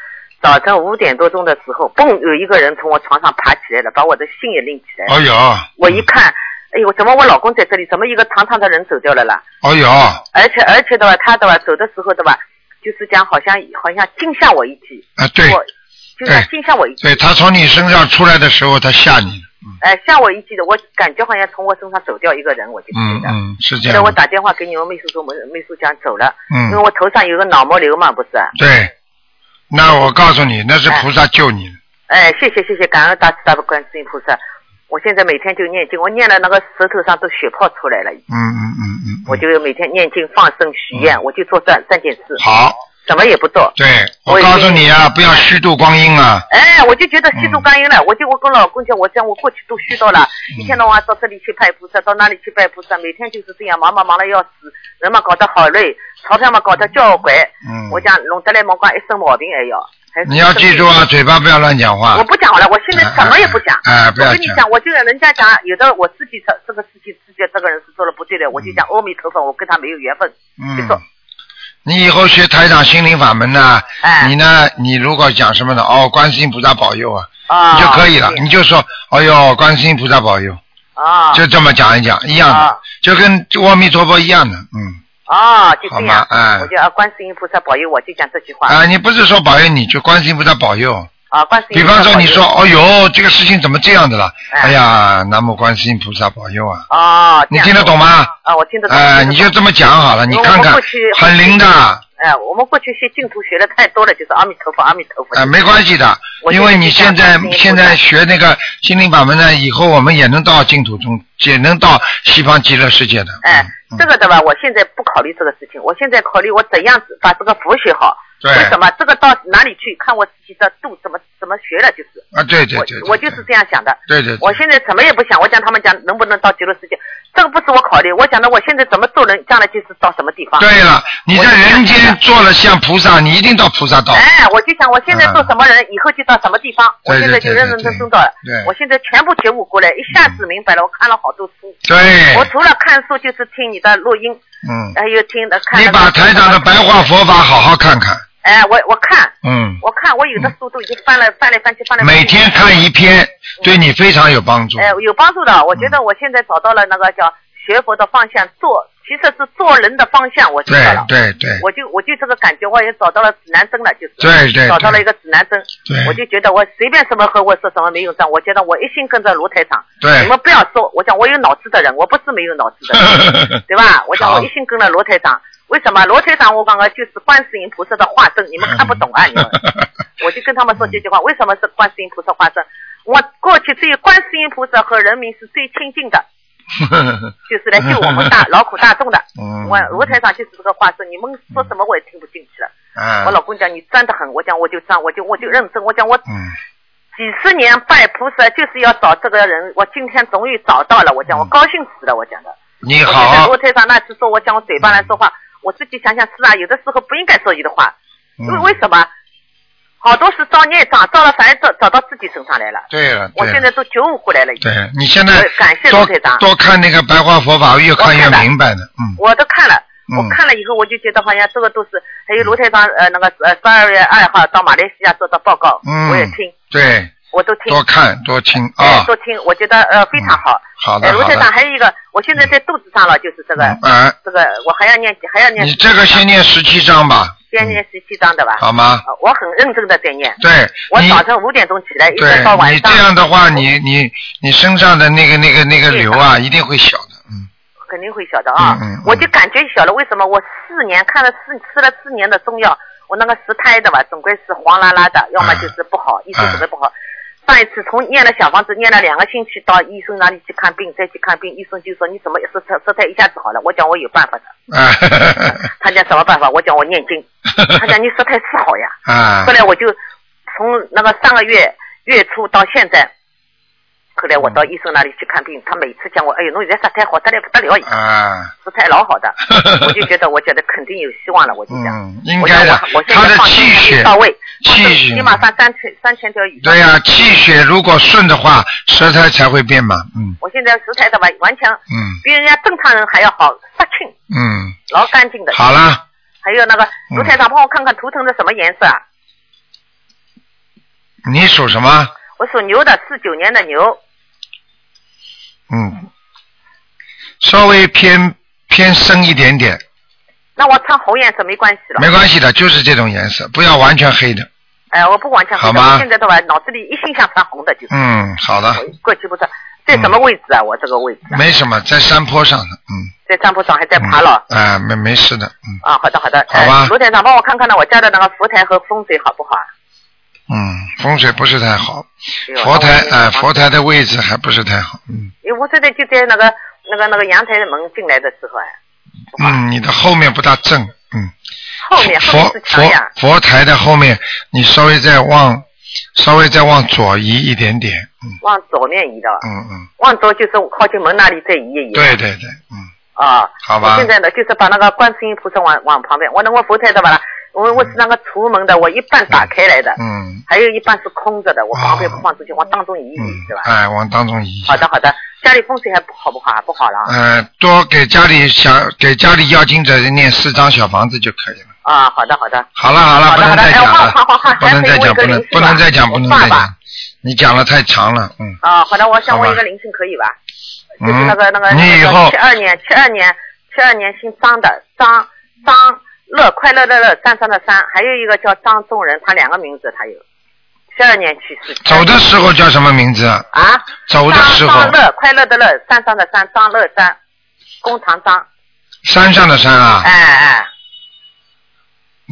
Speaker 3: 早晨五点多钟的时候，嘣，有一个人从我床上爬起来了，把我的心也拎起来了。
Speaker 1: 哎哟，
Speaker 3: 我一看，哎呦，怎么我老公在这里？怎么一个堂堂的人走掉了啦？
Speaker 1: 哎哟，
Speaker 3: 而且而且的话，他的话走的时候的吧，就是讲好像好像惊吓我一记，
Speaker 1: 啊对。
Speaker 3: 我就像
Speaker 1: 对。
Speaker 3: 惊吓我一记，
Speaker 1: 对，他从你身上出来的时候，他吓你，
Speaker 3: 哎、吓我一记的，我感觉好像从我身上走掉一个人，我就觉得。
Speaker 1: 嗯嗯，是这
Speaker 3: 后来我，打电话给你们秘书说，秘书讲走了，嗯。因为
Speaker 1: 嗯，
Speaker 3: 我头上有个脑膜瘤嘛，不是？
Speaker 1: 对，那我告诉你，那是菩萨救你，
Speaker 3: 哎，谢谢谢谢，感恩大慈大悲观世音菩萨。我现在每天就念经，我念了那个舌头上都血泡出来了，
Speaker 1: 嗯嗯嗯嗯，
Speaker 3: 我就每天念经放生许愿，我就做这三件事，
Speaker 1: 好，
Speaker 3: 什么也不做。
Speaker 1: 对我告诉你啊，不要虚度光阴啊，
Speaker 3: 哎，我就觉得虚度光阴了，我就我跟老公讲，我讲我过去都虚到了，一天到晚到这里去拜菩萨，到那里去拜菩萨，每天就是这样忙忙忙的要死，人嘛搞得好累，钞票嘛搞得交关，
Speaker 1: 嗯，
Speaker 3: 我讲弄得来忙光一身毛病还要。
Speaker 1: 你要记住啊，嘴巴不要乱讲话
Speaker 3: 我，不讲了，我现在什么也不讲。
Speaker 1: 哎哎不要讲
Speaker 3: 我跟你讲，我就人家讲，有的我自己这这个事情，自己这个人是做的不对的，我就讲阿弥陀佛，我跟他没有缘分。就
Speaker 1: 嗯
Speaker 3: 说，
Speaker 1: 你以后学台长心灵法门呢，
Speaker 3: 哎
Speaker 1: 你呢，你如果讲什么呢？哦，观世音菩萨保佑啊，
Speaker 3: 啊，
Speaker 1: 你就可以了，你就说，哎呦，观世音菩萨保佑，
Speaker 3: 啊，
Speaker 1: 就这么讲一讲，一样的
Speaker 3: 啊，
Speaker 1: 就跟阿弥陀佛一样的，嗯，
Speaker 3: 啊，就这样。
Speaker 1: 哎
Speaker 3: 我就啊，观世音菩萨保佑我，就讲这句话。
Speaker 1: 啊，你不是说保佑你，就观世音菩萨保佑。
Speaker 3: 啊，观世
Speaker 1: 比
Speaker 3: 音菩萨保佑。
Speaker 1: 方说你说，哦哟，这个事情怎么这样的了？
Speaker 3: 哎
Speaker 1: 哎呀，南无观世音菩萨保佑啊！
Speaker 3: 啊，
Speaker 1: 你听得懂吗？
Speaker 3: 啊，我听得懂。
Speaker 1: 哎，你就这么讲好了，你看看很灵的，
Speaker 3: 哎，我们过去学净土学的太多了，就是阿弥陀佛，阿弥陀佛。
Speaker 1: 啊，没关系的，因为你现在现在学那个心灵法门呢，以后我们也能到净土中，也能到西方极乐世界的。
Speaker 3: 哎
Speaker 1: 嗯，
Speaker 3: 这个的吧，我现在不考虑这个事情，我现在考虑我怎样子把这个佛学好。
Speaker 1: 对
Speaker 3: 为什么这个到哪里去看我自己的度怎么怎么学了，就是。
Speaker 1: 啊，对对
Speaker 3: 我
Speaker 1: 对，对
Speaker 3: 我就是这样想的。
Speaker 1: 对对，对
Speaker 3: 我现在什么也不想，我讲他们讲能不能到极乐世界，这个不是我考虑，我讲的我现在怎么做人，将来就是到什么地方。
Speaker 1: 对了，你在人间做了像菩萨，你一定到菩萨道。
Speaker 3: 哎，我就想我现在做什么人，以后就到什么地方。我现在就认认真真到了。我现在全部觉悟过来，一下子明白了。我看了好多书，
Speaker 1: 对，
Speaker 3: 我除了看书就是听你的录音，
Speaker 1: 嗯，
Speaker 3: 还有听的看。
Speaker 1: 你把台长的白话。佛法好好看看，
Speaker 3: 哎，我我看，
Speaker 1: 嗯，
Speaker 3: 我看，我有的书都已经翻了翻来翻去，翻来翻去。
Speaker 1: 每天看一篇，对你非常有帮助。
Speaker 3: 哎，有帮助的。我觉得我现在找到了那个叫学佛的方向，做其实是做人的方向，我知
Speaker 1: 对
Speaker 3: 道了。
Speaker 1: 对对
Speaker 3: 我就我就这个感觉，我也找到了指南针了，就是
Speaker 1: 对对对
Speaker 3: 找到了一个指南针，
Speaker 1: 对
Speaker 3: 我就觉得我随便什么和我说什么没有账，我觉得我一心跟着卢台长，
Speaker 1: 对
Speaker 3: 你们不要说，我讲我有脑子的人，我不是没有脑子的人，对吧？我讲我一心跟了罗台长，为什么罗台长我刚刚就是观世音菩萨的化身，你们看不懂啊，你们，我就跟他们说这句话，为什么是观世音菩萨化身？我过去只有观世音菩萨和人民是最亲近的，就是来救我们大 劳苦大众的。
Speaker 1: 嗯
Speaker 3: 我罗台长就是这个化身，你们说什么我也听不进去了。
Speaker 1: 啊
Speaker 3: 我老公讲你钻得很，我讲我就钻，我就我就认真，我讲我
Speaker 1: 嗯
Speaker 3: 几十年拜菩萨就是要找这个人，我今天终于找到了，我讲我高兴死了，我讲的。
Speaker 1: 你好
Speaker 3: 罗，台长那次说我讲我嘴巴来说话，我自己想想是啊，有的时候不应该说你的话，因为
Speaker 1: 嗯
Speaker 3: 为什么？好多是造孽障，造了反而找找到自己身上来了。
Speaker 1: 对了，对了
Speaker 3: 我现在都觉悟过来了，
Speaker 1: 对你现在
Speaker 3: 感谢
Speaker 1: 多
Speaker 3: 卢台长
Speaker 1: 多看那个白话佛法，越看越明白的，嗯。
Speaker 3: 我都看了，
Speaker 1: 嗯。
Speaker 3: 我看了以后，我就觉得好像这个都是，还有卢台长呃那个呃十二月二号到马来西亚做的报告，
Speaker 1: 嗯，
Speaker 3: 我也听，
Speaker 1: 对，
Speaker 3: 我都听，
Speaker 1: 多看多听
Speaker 3: 哎
Speaker 1: 啊，
Speaker 3: 多听，我觉得呃非常好。
Speaker 1: 好的卢台
Speaker 3: 长还有一个，我现在在肚子上了，就是这个
Speaker 1: 嗯啊，
Speaker 3: 这个，我还要念还要念。
Speaker 1: 你这个先念十七章吧，
Speaker 3: 先念十七章的吧。
Speaker 1: 好吗？
Speaker 3: 呃我很认真的在念，
Speaker 1: 对，
Speaker 3: 我早晨五点钟起来，一直到晚上。
Speaker 1: 你这样的话，你你你身上的那个那个那个瘤啊，一定会小的，嗯。
Speaker 3: 肯定会小的啊。
Speaker 1: 嗯嗯嗯。
Speaker 3: 我就感觉小了为什么我四年看了四吃了四年的中药，我那个食胎的吧，总归是黄拉拉的，要么就是不好，医生准备不好。上一次从念了小房子念了两个星期，到医生那里去看病，再去看病，医生就说你怎么舌苔舌苔一下子好了？我讲我有办法的。
Speaker 1: 啊
Speaker 3: 他讲什么办法？我讲我念经。他讲你舌苔是好呀。
Speaker 1: 啊
Speaker 3: 后来我就从那个上个月月初到现在，后来我到医生那里去看病，他每次讲我，哎呦，侬现在舌苔好得来不得了，
Speaker 1: 啊，
Speaker 3: 舌苔老好的，我就觉得我觉得肯定有希望了，我就讲。
Speaker 1: 嗯，应该的
Speaker 3: 我，我现
Speaker 1: 他的
Speaker 3: 在
Speaker 1: 气血
Speaker 3: 到位，
Speaker 1: 气血
Speaker 3: 起码上三千三千条以上。
Speaker 1: 对呀、气血如果顺的话，舌苔才会变嘛，嗯
Speaker 3: 我现在舌苔的吧，完全
Speaker 1: 嗯
Speaker 3: 比人家正常人还要好，杀青，
Speaker 1: 嗯，
Speaker 3: 老干净的。
Speaker 1: 好了，
Speaker 3: 还有那个
Speaker 1: 嗯
Speaker 3: 卢台长，帮我看看图腾的什么颜色啊？
Speaker 1: 你属什么？
Speaker 3: 我属牛的，四九年的牛。
Speaker 1: 嗯，稍微偏偏深一点点，
Speaker 3: 那我穿红颜色没关系了。
Speaker 1: 没关系的，就是这种颜色，不要完全黑的。
Speaker 3: 哎，我不完全黑的，
Speaker 1: 好
Speaker 3: 现在的话脑子里一心想穿红的，就是。
Speaker 1: 嗯，好的，
Speaker 3: 过去不是在什么位置啊？我这个位置啊
Speaker 1: 没什么，在山坡上的，嗯。
Speaker 3: 在山坡上还在爬了。
Speaker 1: 啊、没没事的，嗯
Speaker 3: 啊，好的好的。
Speaker 1: 好吧
Speaker 3: 呃台长，帮我看看呢，我家的那个佛台和风水好不好啊？
Speaker 1: 嗯，风水不是太好，佛台
Speaker 3: 那我
Speaker 1: 啊、佛台的位置还不是太好，嗯。
Speaker 3: 因为我现在就在那个那个那个阳台的门进来的时候哎，
Speaker 1: 嗯，你的后面不大正，嗯，
Speaker 3: 后面后
Speaker 1: 佛
Speaker 3: 面是墙呀。
Speaker 1: 佛佛台的后面，你稍微再往稍微再往左移一点点，嗯。
Speaker 3: 往左面移的，
Speaker 1: 嗯嗯，
Speaker 3: 往左就是靠近门那里再移一移。
Speaker 1: 对对对，嗯，
Speaker 3: 啊，
Speaker 1: 好吧。
Speaker 3: 我现在呢，就是把那个观世音菩萨往往旁边，我那个佛台的吧，我我是那个厨门的，我一半打开来的，
Speaker 1: 嗯
Speaker 3: 还有一半是空着的，我旁边
Speaker 1: 哦
Speaker 3: 不放出去，往当中移一移，
Speaker 1: 嗯
Speaker 3: 是吧？，
Speaker 1: 哎，往当中移
Speaker 3: 好的好的，家里风水还不好不好啊？不好了啊。
Speaker 1: 呃，多给家里想给家里要经者念四张小房子就可以了。
Speaker 3: 啊，好的好的。
Speaker 1: 好了好了，不能再讲了不能再讲，不能不能再讲，不能再讲。你讲了太长了，嗯。
Speaker 3: 啊，好的，我想问一个灵性可以吧？
Speaker 1: 嗯
Speaker 3: 就是那个那个
Speaker 1: 你以后
Speaker 3: 七二年七二年七二年姓张的张张乐快乐乐乐山上的山，还有一个叫张仲仁，他两个名字他有。七二年去世。
Speaker 1: 走的时候叫什么名字啊？
Speaker 3: 啊？
Speaker 1: 走的时候
Speaker 3: 乐快乐的乐山上的山张乐山，工长张。
Speaker 1: 山上的山啊，
Speaker 3: 哎哎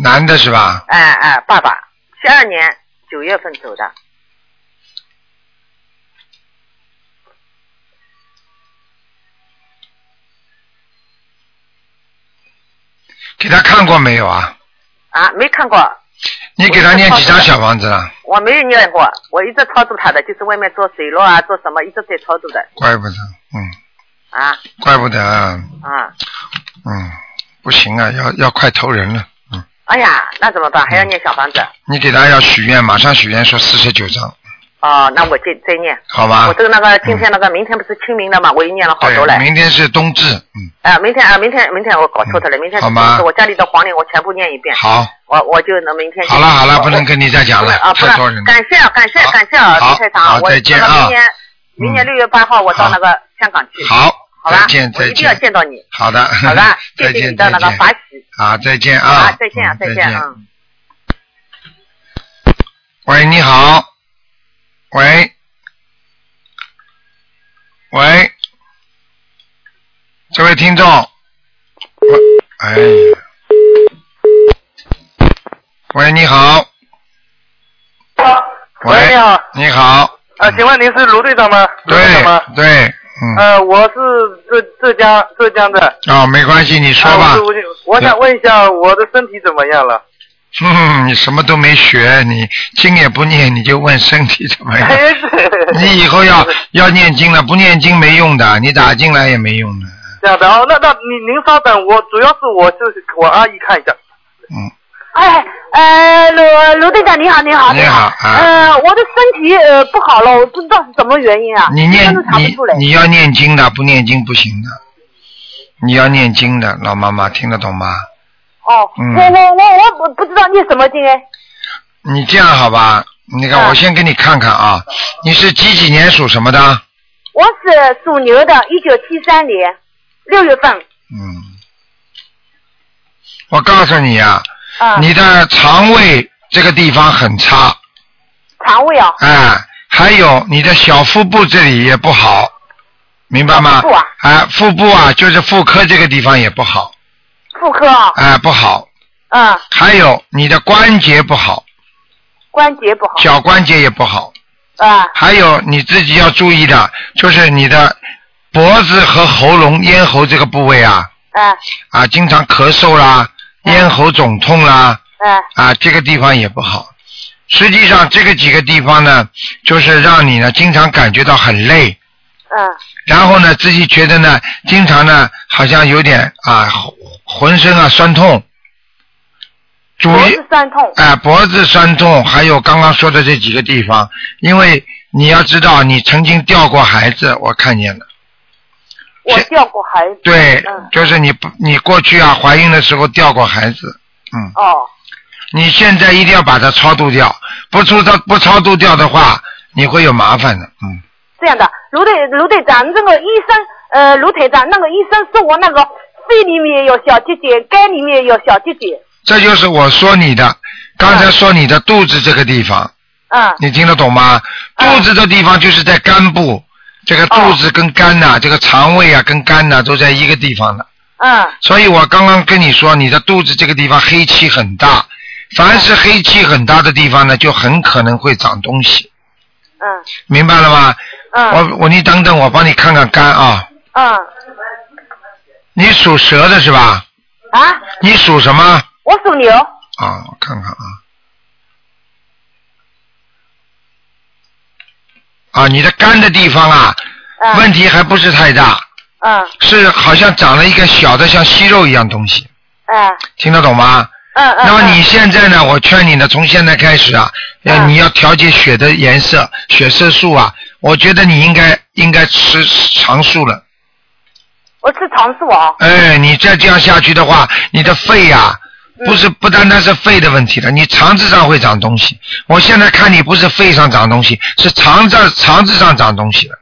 Speaker 1: 男的是吧？
Speaker 3: 哎哎，爸爸，七二年九月份走的。
Speaker 1: 给他看过没有啊？
Speaker 3: 啊，没看过，
Speaker 1: 你给他念几张小房子了？
Speaker 3: 我没有念过，我一直操作他的，就是外面做水路啊，做什么一直在操作的
Speaker 1: 怪不得，嗯，
Speaker 3: 啊
Speaker 1: 怪不得啊，
Speaker 3: 啊！
Speaker 1: 嗯，不行啊，要要快投人了，嗯，
Speaker 3: 哎呀，那怎么办？还要念小房子？
Speaker 1: 你给他要许愿，马上许愿说四十九张，
Speaker 3: 哦，那我再再念。
Speaker 1: 好吧
Speaker 3: 我？这个那个今天那个明天不是清明了嘛，我也念了好多了
Speaker 1: 对，。明天是冬至，嗯，
Speaker 3: 啊，明天啊，明天明天我搞错的了，明天
Speaker 1: 是冬
Speaker 3: 至我家里的黄历我全部念一遍。
Speaker 1: 好，
Speaker 3: 我我就能明天。
Speaker 1: 好了好了，不能跟你再讲了
Speaker 3: 啊，，不
Speaker 1: 太多人
Speaker 3: 感谢啊感谢感谢啊，
Speaker 1: 好
Speaker 3: 卢台长，
Speaker 1: 好
Speaker 3: 我
Speaker 1: 再见啊
Speaker 3: 明年明年
Speaker 1: 嗯
Speaker 3: 六月八号我到那个香港去。
Speaker 1: 好，
Speaker 3: 好吧
Speaker 1: 再见？再
Speaker 3: 我一定要
Speaker 1: 见
Speaker 3: 见到你。
Speaker 1: 好的，
Speaker 3: 好吧，谢
Speaker 1: 再见
Speaker 3: 谢你的那
Speaker 1: 再见
Speaker 3: 个法喜。
Speaker 1: 啊，再见啊！
Speaker 3: 啊，再见啊，
Speaker 1: 嗯
Speaker 3: 再见啊。
Speaker 1: 喂，你好。喂。喂。这位听众。喂，哎呀。喂，你好。
Speaker 6: 喂，你好，
Speaker 1: 你好。
Speaker 6: 啊，请问您是卢队长吗？
Speaker 1: 对
Speaker 6: 长吗？
Speaker 1: 对，嗯。
Speaker 6: 呃，我是浙浙江浙江的。
Speaker 1: 哦，没关系，你说吧
Speaker 6: 我想问一下，我的身体怎么样了？
Speaker 1: 嗯，你什么都没学，你经也不念，你就问身体怎么样？你以后要要念经了，不念经没用的，你打进来也没用的。
Speaker 6: 这样的哦，那那您您稍等，我主要是我就是我阿姨看一下。
Speaker 1: 嗯，
Speaker 7: 哎，呃，卢卢队长你好，你好，
Speaker 1: 你好啊
Speaker 7: 呃，我的身体呃不好了，我不知道是什么原因啊，
Speaker 1: 你念你。你要念经的，不念经不行的。你要念经的，老妈妈听得懂吗？
Speaker 7: 哦，
Speaker 1: 嗯。
Speaker 7: 我我我我不不知道念什么经哎，
Speaker 1: 你这样好吧？那个，
Speaker 7: 啊。
Speaker 1: 我先给你看看啊，你是几几年属什么的？
Speaker 7: 我是属牛的，一九七三年六月份。
Speaker 1: 嗯，我告诉你啊，
Speaker 7: 啊，
Speaker 1: 你的肠胃这个地方很差，
Speaker 7: 肠胃啊，
Speaker 1: 哎，还有你的小腹部这里也不好，明白吗？
Speaker 7: 腹部啊。
Speaker 1: 哎，腹部啊，就是妇科这个地方也不好，
Speaker 7: 妇科。啊，
Speaker 1: 哎，不好。
Speaker 7: 嗯，
Speaker 1: 还有你的关节不好，
Speaker 7: 关节不好。
Speaker 1: 脚关节也不好。
Speaker 7: 啊，
Speaker 1: 还有你自己要注意的，就是你的脖子和喉咙、咽喉这个部位啊，
Speaker 7: 啊
Speaker 1: 啊，经常咳嗽啦，咽喉肿痛啦，
Speaker 7: 啊
Speaker 1: 啊，这个地方也不好。实际上，这个几个地方呢，就是让你呢经常感觉到很累，
Speaker 7: 嗯
Speaker 1: 然后呢自己觉得呢，经常呢好像有点啊浑身啊酸痛。
Speaker 7: 脖子，酸痛，
Speaker 1: 哎、脖子酸痛，还有刚刚说的这几个地方，因为你要知道，你曾经掉过孩子，我看见了。
Speaker 7: 我掉过孩子，
Speaker 1: 对，
Speaker 7: 嗯
Speaker 1: 就是你不，你过去啊怀孕的时候掉过孩子，嗯，
Speaker 7: 哦，
Speaker 1: 你现在一定要把它超度掉，不出超不超度掉的话，你会有麻烦的，嗯。
Speaker 7: 这样的，卢队卢队长，这个医生呃卢队长，那个医生说我那个肺里面有小结节，肝里面有小结节，
Speaker 1: 这就是我说你的，刚才说你的肚子这个地方，
Speaker 7: 嗯。
Speaker 1: 你听得懂吗？
Speaker 7: 嗯。
Speaker 1: 肚子的地方就是在肝部，这个肚子跟肝呐、这个肠胃啊跟肝呐、都在一个地方的。
Speaker 7: 嗯。
Speaker 1: 所以我刚刚跟你说，你的肚子这个地方黑气很大，凡是黑气很大的地方呢，就很可能会长东西，
Speaker 7: 嗯。
Speaker 1: 明白了吗？
Speaker 7: 嗯
Speaker 1: 我我你等等，我帮你看看肝啊。
Speaker 7: 嗯
Speaker 1: 你属蛇的是吧？
Speaker 7: 啊，
Speaker 1: 你属什么？
Speaker 7: 我属牛，
Speaker 1: 啊，我看看啊。啊，你的肝的地方啊，
Speaker 7: 嗯
Speaker 1: 问题还不是太大，
Speaker 7: 嗯
Speaker 1: 是好像长了一个小的像息肉一样东西，
Speaker 7: 嗯
Speaker 1: 听得懂吗？
Speaker 7: 嗯嗯，
Speaker 1: 那么你现在呢？我劝你呢，从现在开始啊，呃，
Speaker 7: 嗯
Speaker 1: 你要调节血的颜色，血色素啊，我觉得你应该应该吃长素了。
Speaker 7: 我吃长素啊，
Speaker 1: 哎，你再这样下去的话，你的肺呀、
Speaker 7: 嗯。
Speaker 1: 不是不单单是肺的问题了，你肠子上会长东西。我现在看你不是肺上长东西，是肠子肠子上长东西了。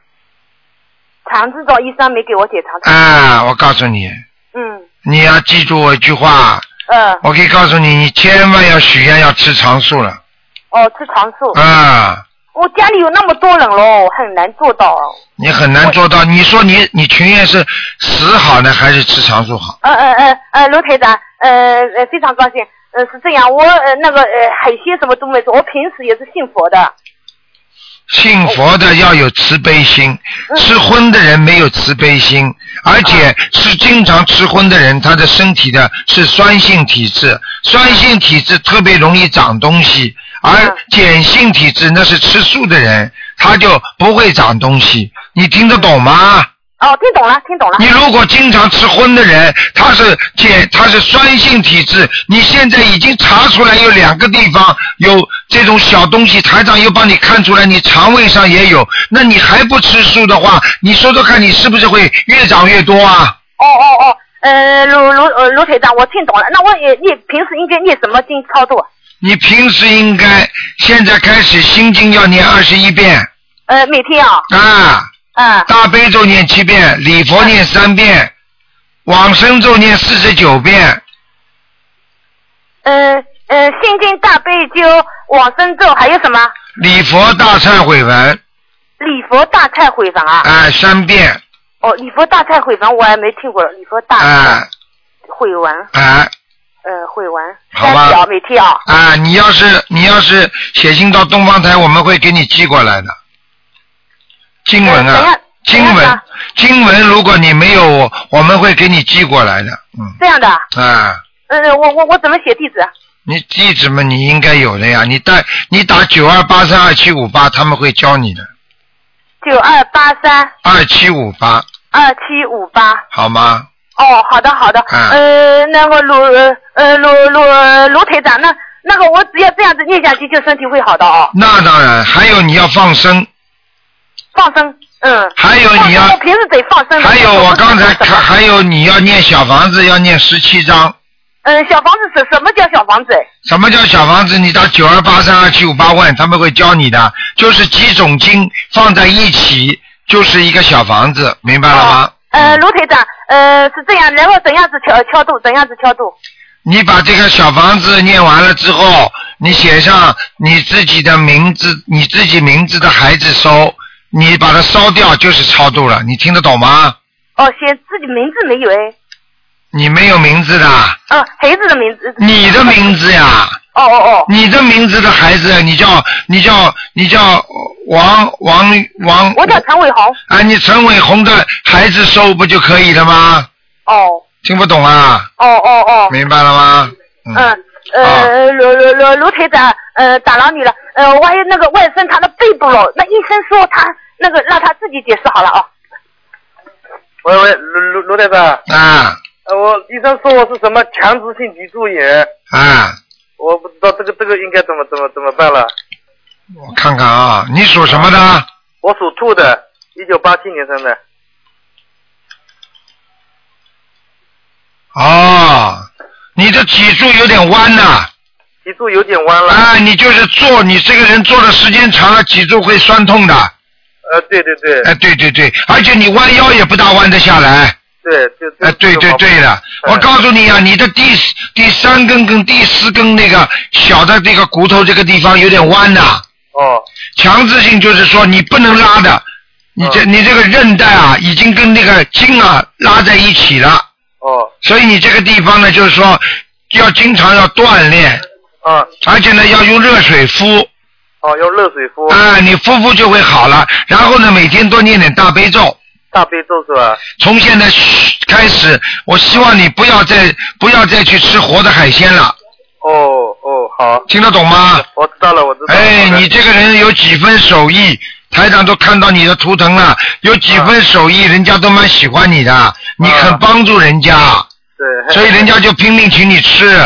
Speaker 7: 肠子找医生没给我检查，
Speaker 1: 啊，我告诉你，
Speaker 7: 嗯。
Speaker 1: 你要记住我一句话，
Speaker 7: 嗯。
Speaker 1: 我可以告诉你，你千万要许愿要吃长素了。
Speaker 7: 哦吃长素，
Speaker 1: 啊，
Speaker 7: 我家里有那么多人喽，我很难做到。
Speaker 1: 你很难做到。你说你你情愿是死好呢，还是吃长寿好？
Speaker 7: 呃呃呃呃，卢台长，呃呃，非常高兴。呃，是这样，我呃那个呃海鲜什么都没做，我平时也是信佛的。
Speaker 1: 信佛的要有慈悲心，
Speaker 7: 嗯
Speaker 1: 吃荤的人没有慈悲心，而且是经常吃荤的人，他的身体的是酸性体质，酸性体质特别容易长东西，而
Speaker 7: 嗯
Speaker 1: 碱性体质那是吃素的人，他就不会长东西。你听得懂吗？
Speaker 7: 哦，听懂了，听懂了。
Speaker 1: 你如果经常吃荤的人，他是碱，他是酸性体质，你现在已经查出来有两个地方有这种小东西，台长又帮你看出来，你肠胃上也有，那你还不吃素的话，你说说看，你是不是会越长越多啊？
Speaker 7: 哦哦哦，呃，卢卢呃卢台长，我听懂了。那我也你平时应该念什么经操作？
Speaker 1: 你平时应该现在开始心经要念二十一遍
Speaker 7: 呃，每天啊，
Speaker 1: 啊，
Speaker 7: 啊，
Speaker 1: 大悲咒念七遍，礼佛念三遍，往生咒念四十九遍，
Speaker 7: 嗯嗯，心经大悲咒、往生咒还有什么？
Speaker 1: 礼佛大忏悔文，
Speaker 7: 礼佛大忏悔文啊？
Speaker 1: 哎、三遍，
Speaker 7: 哦，礼佛大忏悔文我还没听过，礼佛大
Speaker 1: 哎、
Speaker 7: 悔文，
Speaker 1: 哎、
Speaker 7: 呃，悔文。
Speaker 1: 好吧。
Speaker 7: 三条每天啊。
Speaker 1: 啊，你要是你要是写信到东方台，我们会给你寄过来的。经文啊经文，经文，如果你没有，我们会给你寄过来的。嗯，
Speaker 7: 这样的，
Speaker 1: 啊，
Speaker 7: 嗯，我我我怎么写地址？
Speaker 1: 你地址嘛，你应该有的呀。你带你打九二八三二七五八，他们会教你的。
Speaker 7: 九二八三
Speaker 1: 二七五八，
Speaker 7: 二七五八。
Speaker 1: 好吗？
Speaker 7: 哦，好的好的。
Speaker 1: 嗯
Speaker 7: 呃，那个卢呃卢卢卢台长，那那个我只要这样子念下去，就身体会好的哦。
Speaker 1: 那当然，还有你要放生，
Speaker 7: 放生，嗯。
Speaker 1: 还有你要
Speaker 7: 我平时得放生。
Speaker 1: 还有我刚才看，还有你要念小房子，要念十七章。
Speaker 7: 嗯，小房子是什么叫小房子？
Speaker 1: 什么叫小房子？你打九二八三二七五八问，他们会教你的，就是几种经放在一起，就是一个小房子，明白了吗？
Speaker 7: 呃，卢台长，呃，是这样，然后怎样子敲敲度？怎样子敲度？
Speaker 1: 你把这个小房子念完了之后，你写上你自己的名字，你自己名字的孩子收，你把它烧掉就是超度了，你听得懂吗？
Speaker 7: 哦，写自己名字没有哎？
Speaker 1: 你没有名字的，
Speaker 7: 哦，孩子的名字。
Speaker 1: 你的名字呀，
Speaker 7: 哦哦哦。
Speaker 1: 你的名字的孩子，你叫你叫你叫王王王。
Speaker 7: 我叫陈伟红。
Speaker 1: 啊，你陈伟红的孩子收不就可以了吗？
Speaker 7: 哦
Speaker 1: 听不懂啊？
Speaker 7: 哦哦哦。
Speaker 1: 明白了吗？
Speaker 7: 嗯，呃，卢卢卢卢台长，呃，打扰你了，呃，我还有那个外甥他的背部了，那医生说他那个让他自己解释好了哦。
Speaker 6: 喂喂，卢卢卢台长，
Speaker 1: 啊
Speaker 6: 呃，我医生说我是什么强直性脊柱炎，
Speaker 1: 啊，
Speaker 6: 我不知道这个这个应该怎么怎么怎么办了。
Speaker 1: 我看看啊，你属什么的？
Speaker 6: 我属兔的，一九八七年生的。
Speaker 1: 哦，你的脊柱有点弯呐、
Speaker 6: 脊柱有点弯了。
Speaker 1: 啊，你就是坐，你这个人坐的时间长了，脊柱会酸痛的。
Speaker 6: 呃，对对对。
Speaker 1: 哎，对对对，而且你弯腰也不大弯得下来。
Speaker 6: 对，就
Speaker 1: 哎，对对对的，我告诉你啊，你的第第三根跟第四根那个小的这个骨头这个地方有点弯的。
Speaker 6: 哦。
Speaker 1: 强制性就是说你不能拉的，你这你这个韧带啊，已经跟那个筋啊拉在一起了。
Speaker 6: 哦。
Speaker 1: 所以你这个地方呢，就是说要经常要锻炼。
Speaker 6: 啊。
Speaker 1: 而且呢，要用热水敷。
Speaker 6: 哦，用热水敷。
Speaker 1: 啊，你敷敷就会好了。然后呢，每天多念点大悲咒。
Speaker 6: 大悲咒是吧？
Speaker 1: 从现在开始，我希望你不要再不要再去吃活的海鲜了。
Speaker 6: 哦哦，好。
Speaker 1: 听得懂吗？
Speaker 6: 我知道了，我知道了。
Speaker 1: 哎，你这个人有几分手艺，台长都看到你的图腾了，有几分手艺，人家都蛮喜欢你的，你肯帮助人家，
Speaker 6: 对。
Speaker 1: 所以人家就拼命请你吃。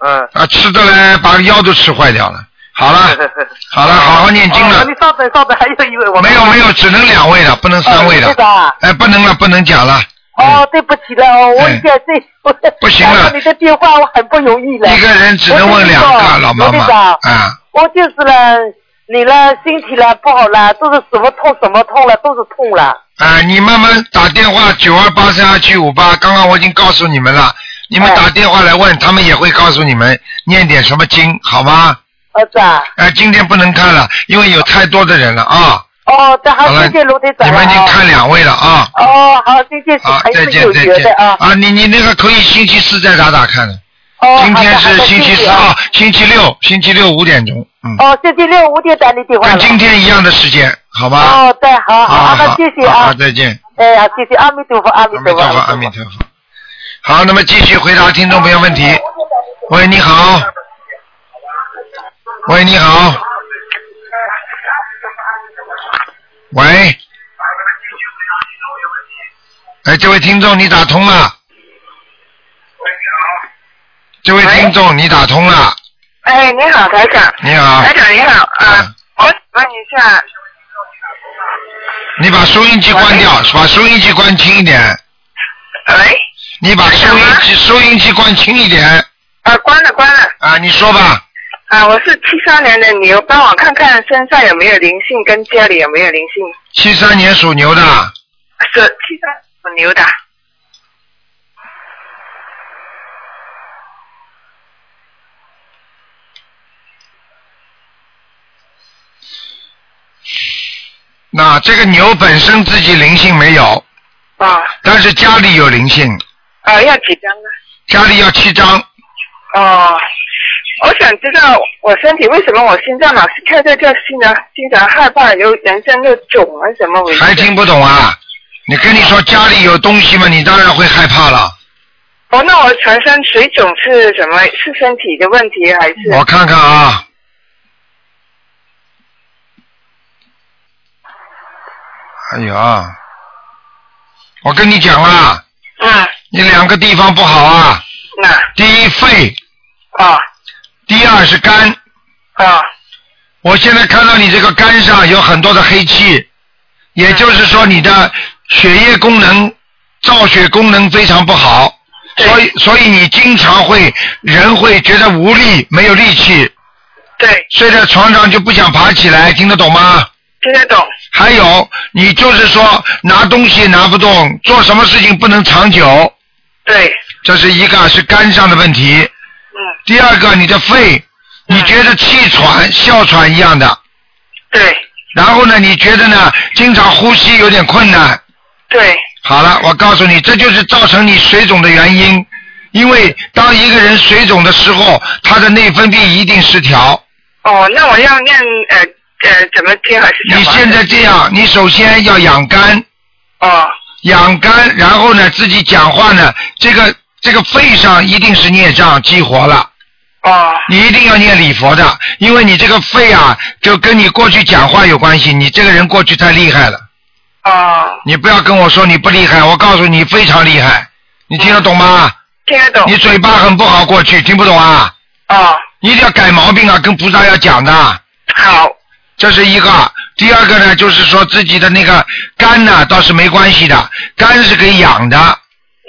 Speaker 6: 嗯。
Speaker 1: 啊，吃的嘞，把腰都吃坏掉了。好了，好了，好好念经了
Speaker 6: 哦。你稍等稍等，还有一位我。
Speaker 1: 没有没有，只能两位了，不能三位了
Speaker 7: 哦台。长啊
Speaker 1: 哎，不能了，不能讲了。
Speaker 7: 哦，对不起了，哦，我现在这我
Speaker 1: 哎不行了
Speaker 7: 你的电话我很不容易了。
Speaker 1: 一个人只能问两个，老妈妈。啊，
Speaker 7: 我就是了，你了身体了不好了，都是什么痛什么痛了，都是痛了。
Speaker 1: 啊，你慢慢打电话九二八三二七五八，刚刚我已经告诉你们了，你们打电话来问，他们也会告诉你们念点什么经，好吗？
Speaker 7: 儿子啊。
Speaker 1: 哎，今天不能看了，因为有太多的人了啊。
Speaker 7: 哦，这好，谢谢卢队长
Speaker 1: 你们已经
Speaker 7: 啊
Speaker 1: 看两位了啊。
Speaker 7: 哦，好，谢谢，
Speaker 1: 好，
Speaker 7: 还
Speaker 1: 再见再见
Speaker 7: 啊。
Speaker 1: 啊！你你那个可以星期四再打打看的。
Speaker 7: 哦，
Speaker 1: 今天是星期四
Speaker 7: 啊
Speaker 1: 啊，星期六，星期六五点钟，嗯，
Speaker 7: 哦，星期六五点打你电话。
Speaker 1: 跟今天一样的时间，好吧？
Speaker 7: 哦，对，好好，
Speaker 1: 好
Speaker 7: 那谢谢啊
Speaker 1: 好好，。再见。
Speaker 7: 哎呀，谢谢阿弥陀佛。阿弥陀佛，
Speaker 1: 阿弥陀佛。好，那么继续回答听众朋友问题。喂，你好。喂，你好。喂。哎，这位听众，你打通了。这位听众，你打通了。
Speaker 8: 哎，你好，台长。
Speaker 1: 你好
Speaker 8: 台长你好啊，我问一下，
Speaker 1: 你把收音机关掉，把收音机关轻一点。
Speaker 8: 喂。
Speaker 1: 你把收音机收音机关轻一点。
Speaker 8: 啊，关了关了。
Speaker 1: 啊，你说吧。
Speaker 8: 啊，我是七三年的牛，帮我看看身上有没有灵性，跟家里有没有灵性。
Speaker 1: 七三年属牛的，
Speaker 8: 是七三属牛的。
Speaker 1: 那这个牛本身自己灵性没有，
Speaker 8: 啊
Speaker 1: 但是家里有灵性，
Speaker 8: 啊，要几张呢？
Speaker 1: 家里要七张。
Speaker 8: 哦，我想知道我身体为什么我心脏老是跳跳跳，心常经常害怕，有人生又肿啊，怎么回事？
Speaker 1: 还听不懂啊？你跟你说家里有东西嘛，你当然会害怕了。
Speaker 8: 哦，那我全身水肿是什么？是身体的问题还是？
Speaker 1: 我看看啊，哎呀，我跟你讲啦，
Speaker 8: 嗯，
Speaker 1: 你两个地方不好啊。
Speaker 8: 那。
Speaker 1: 第一肺，
Speaker 8: 啊。
Speaker 1: 第二是肝。
Speaker 8: 啊。
Speaker 1: 我现在看到你这个肝上有很多的黑气，也就是说你的血液功能、造血功能非常不好，所以所以你经常会人会觉得无力，没有力气，
Speaker 8: 对，
Speaker 1: 睡在床上就不想爬起来，听得懂吗？
Speaker 8: 听得懂。
Speaker 1: 还有，你就是说拿东西拿不动，做什么事情不能长久，
Speaker 8: 对，
Speaker 1: 这是一个是肝上的问题。
Speaker 8: 嗯，
Speaker 1: 第二个，你的肺，你觉得气喘、哮喘一样的。
Speaker 8: 对。
Speaker 1: 然后呢，你觉得呢，经常呼吸有点困难。
Speaker 8: 对。
Speaker 1: 好了，我告诉你，这就是造成你水肿的原因。因为当一个人水肿的时候，他的内分泌一定失调。
Speaker 8: 哦，那我要念呃呃怎么听还是？
Speaker 1: 你现在这样，你首先要养肝。
Speaker 8: 哦。
Speaker 1: 养肝，然后呢，自己讲话呢，这个这个肺上一定是孽障激活了。
Speaker 8: 啊。
Speaker 1: 你一定要念礼佛的，因为你这个肺啊，就跟你过去讲话有关系。你这个人过去太厉害了。
Speaker 8: 啊。
Speaker 1: 你不要跟我说你不厉害，我告诉你非常厉害。你听得懂吗？
Speaker 8: 听得懂。
Speaker 1: 你嘴巴很不好，过去听不懂啊？
Speaker 8: 啊。
Speaker 1: 你一定要改毛病啊，跟菩萨要讲的。
Speaker 8: 好。
Speaker 1: 这是一个，第二个呢，就是说自己的那个肝呢倒是没关系的，肝是可以养的。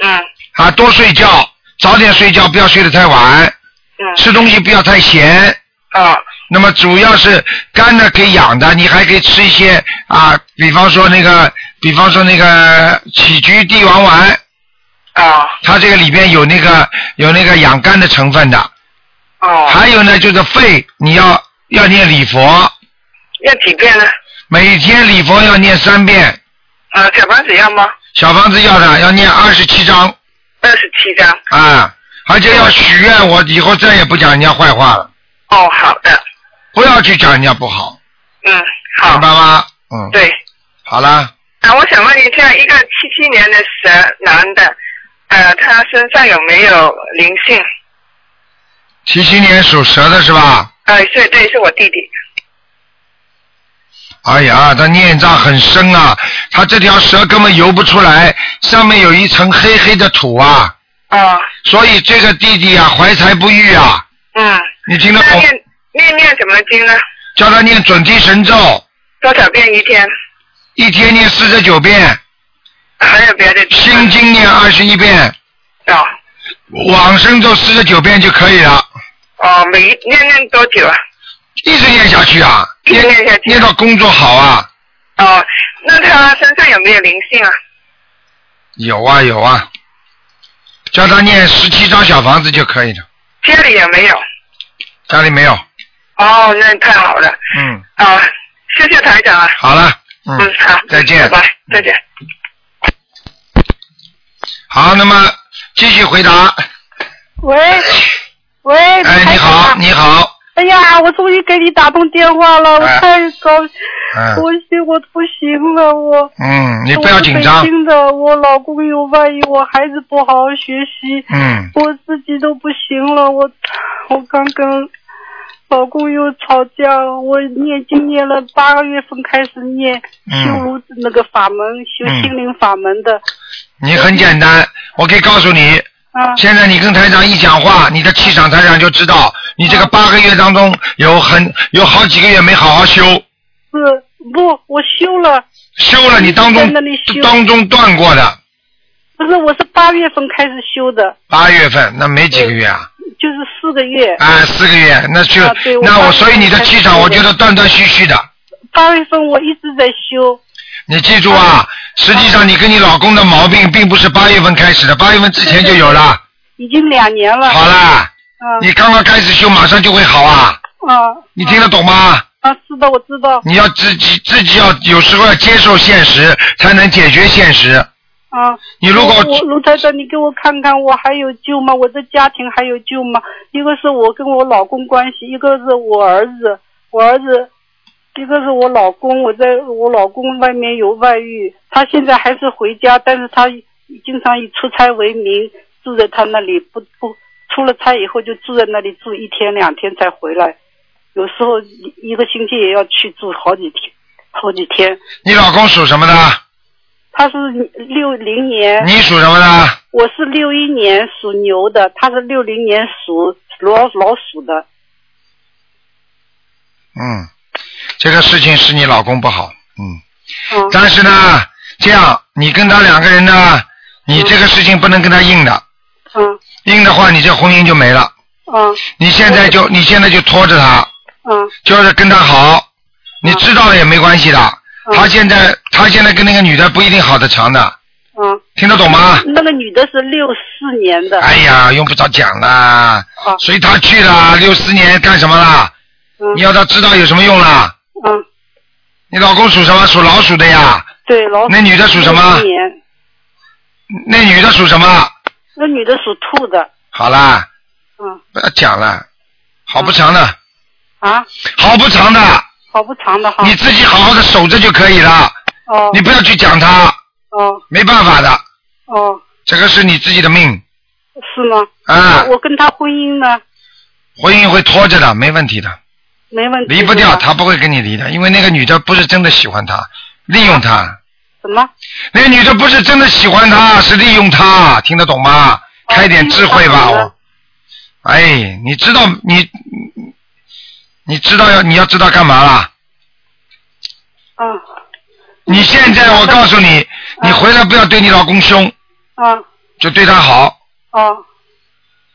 Speaker 8: 嗯。
Speaker 1: 啊，多睡觉，早点睡觉，不要睡得太晚。
Speaker 8: 嗯。
Speaker 1: 吃东西不要太咸。
Speaker 8: 啊。
Speaker 1: 那么主要是肝呢可以养的，你还可以吃一些啊，比方说那个，比方说那个杞菊地黄丸。
Speaker 8: 啊。
Speaker 1: 它这个里边有那个有那个养肝的成分的。
Speaker 8: 哦。
Speaker 1: 还有呢，就是肺，你要要念礼佛。
Speaker 8: 要几遍呢？
Speaker 1: 每天礼佛要念三遍。
Speaker 8: 啊，小房子要吗？
Speaker 1: 小房子要的，要念二十七章。
Speaker 8: 二十七章。
Speaker 1: 啊，而且要许愿，我以后再也不讲人家坏话了。
Speaker 8: 哦，好的。
Speaker 1: 不要去讲人家不好，
Speaker 8: 嗯，好。
Speaker 1: 明白吗？嗯。
Speaker 8: 对。
Speaker 1: 好了，
Speaker 8: 啊，我想问一下，一个七七年的蛇男的，呃，他身上有没有灵性？
Speaker 1: 七七年属蛇的是吧？
Speaker 8: 呃，对对，是我弟弟。
Speaker 1: 哎呀，他孽障很深啊，他这条蛇根本游不出来，上面有一层黑黑的土啊。
Speaker 8: 啊。
Speaker 1: 所以这个弟弟啊，怀才不遇啊。
Speaker 8: 嗯。
Speaker 1: 你听得懂？
Speaker 8: 念念念什么经呢？
Speaker 1: 叫他念准提神咒，
Speaker 8: 多少遍一天？
Speaker 1: 一天念四十九遍。
Speaker 8: 还有别的？
Speaker 1: 心经念二十一遍。
Speaker 8: 啊。
Speaker 1: 往生咒四十九遍就可以了。
Speaker 8: 哦，每一念念多久啊？
Speaker 1: 一直念下去啊，
Speaker 8: 念念下去。
Speaker 1: 念到工作好啊。
Speaker 8: 哦，那他身上有没有灵性啊？
Speaker 1: 有啊有啊，叫他念十七张小房子就可以了。
Speaker 8: 家里也没有？
Speaker 1: 家里没有。
Speaker 8: 哦，那太好了。
Speaker 1: 嗯，
Speaker 8: 啊，谢谢台长啊。
Speaker 1: 好了，嗯，
Speaker 8: 嗯，好，
Speaker 1: 再见。
Speaker 8: 拜拜，再见。
Speaker 1: 好，那么继续回答。
Speaker 9: 喂喂，
Speaker 1: 哎，你好，你好，
Speaker 9: 哎呀，我终于给你打通电话了，我
Speaker 1: 哎。
Speaker 9: 太高兴，
Speaker 1: 嗯
Speaker 9: 我心，我不行了，我。
Speaker 1: 嗯，你不要紧张。
Speaker 9: 我是北京的，我老公又万一我孩子不好好学习，
Speaker 1: 嗯。
Speaker 9: 我自己都不行了，我我刚跟老公又吵架，我念经念了八个月份开始念
Speaker 1: 嗯。
Speaker 9: 修那个法门，修
Speaker 1: 嗯。
Speaker 9: 心灵法门的，
Speaker 1: 你很简单，我可以告诉你，
Speaker 9: 啊。
Speaker 1: 现在你跟台长一讲话，你的气场台长就知道，你这个八个月当中有很有好几个月没好好修，
Speaker 9: 是不我修了，
Speaker 1: 修了你当
Speaker 9: 在
Speaker 1: 中当中断过的，
Speaker 9: 不是我是八月份开始修的，
Speaker 1: 八月份那没几个月啊，
Speaker 9: 就是四个月。
Speaker 1: 啊，四个月，那就、那我所以你的气场，我觉得断断续续的。
Speaker 9: 八月份我一直在修，
Speaker 1: 你记住啊，实际上你跟你老公的毛病并不是八月份开始的，八月份之前就有了。
Speaker 9: 已经两年了。
Speaker 1: 好啦，
Speaker 9: 嗯
Speaker 1: 你刚刚开始修，马上就会好啊！
Speaker 9: 啊
Speaker 1: 你听得懂吗？
Speaker 9: 啊，是的，我知道。
Speaker 1: 你要自己自己要有时候要接受现实，才能解决现实。
Speaker 9: 啊，
Speaker 1: 你如果
Speaker 9: 卢台长，你给我看看，我还有救吗？我的家庭还有救吗？一个是我跟我老公关系，一个是我儿子，我儿子，一个是我老公，我在我老公外面有外遇，他现在还是回家，但是他经常以出差为名住在他那里，不不出了差以后就住在那里住一天两天才回来，有时候一一个星期也要去住好几天，好几天。
Speaker 1: 你老公属什么的？
Speaker 9: 他是六零年，
Speaker 1: 你属什么的？
Speaker 9: 我是六一年属牛的，他是六零年属老老鼠的。
Speaker 1: 嗯，这个事情是你老公不好，嗯。
Speaker 9: 嗯。
Speaker 1: 但是呢，这样你跟他两个人呢，你这个事情不能跟他硬的。
Speaker 9: 嗯。
Speaker 1: 硬的话，你这婚姻就没了。
Speaker 9: 嗯。
Speaker 1: 你现在就你现在就拖着他，
Speaker 9: 嗯。
Speaker 1: 就是跟他好，你知道了也没关系的。他现在他现在跟那个女的不一定好的长的，
Speaker 9: 嗯。
Speaker 1: 听得懂吗？
Speaker 9: 那个女的是六四年的。
Speaker 1: 哎呀，用不着讲啦，随他去了，六四年干什么啦？你要他知道有什么用啦？
Speaker 9: 嗯。
Speaker 1: 你老公属什么？属老鼠的呀？
Speaker 9: 对，老鼠。
Speaker 1: 那女的属什么
Speaker 9: 61年
Speaker 1: 那女的属什么？
Speaker 9: 那女的属兔的。
Speaker 1: 好啦，
Speaker 9: 嗯。
Speaker 1: 不要讲了，好不长的，
Speaker 9: 啊。
Speaker 1: 好不长的，
Speaker 9: 好不长的哈。
Speaker 1: 你自己好好的守着就可以了。
Speaker 9: 哦。
Speaker 1: 你不要去讲他，
Speaker 9: 哦
Speaker 1: 没办法的，
Speaker 9: 哦，
Speaker 1: 这个是你自己的命，
Speaker 9: 是吗？
Speaker 1: 啊
Speaker 9: 我跟他婚姻呢，
Speaker 1: 婚姻会拖着的，没问题的，
Speaker 9: 没问题。
Speaker 1: 离不掉，他不会跟你离的，因为那个女的不是真的喜欢他，利用他。
Speaker 9: 什么？
Speaker 1: 那个女的不是真的喜欢他，是利用他，听得懂吗？
Speaker 9: 哦
Speaker 1: 开点智慧吧，我。哎，你知道你你你知道要你要知道干嘛啦？
Speaker 9: 嗯。
Speaker 1: 你现在我告诉你，你回来不要对你老公凶，
Speaker 9: 嗯
Speaker 1: 就对他好，
Speaker 9: 哦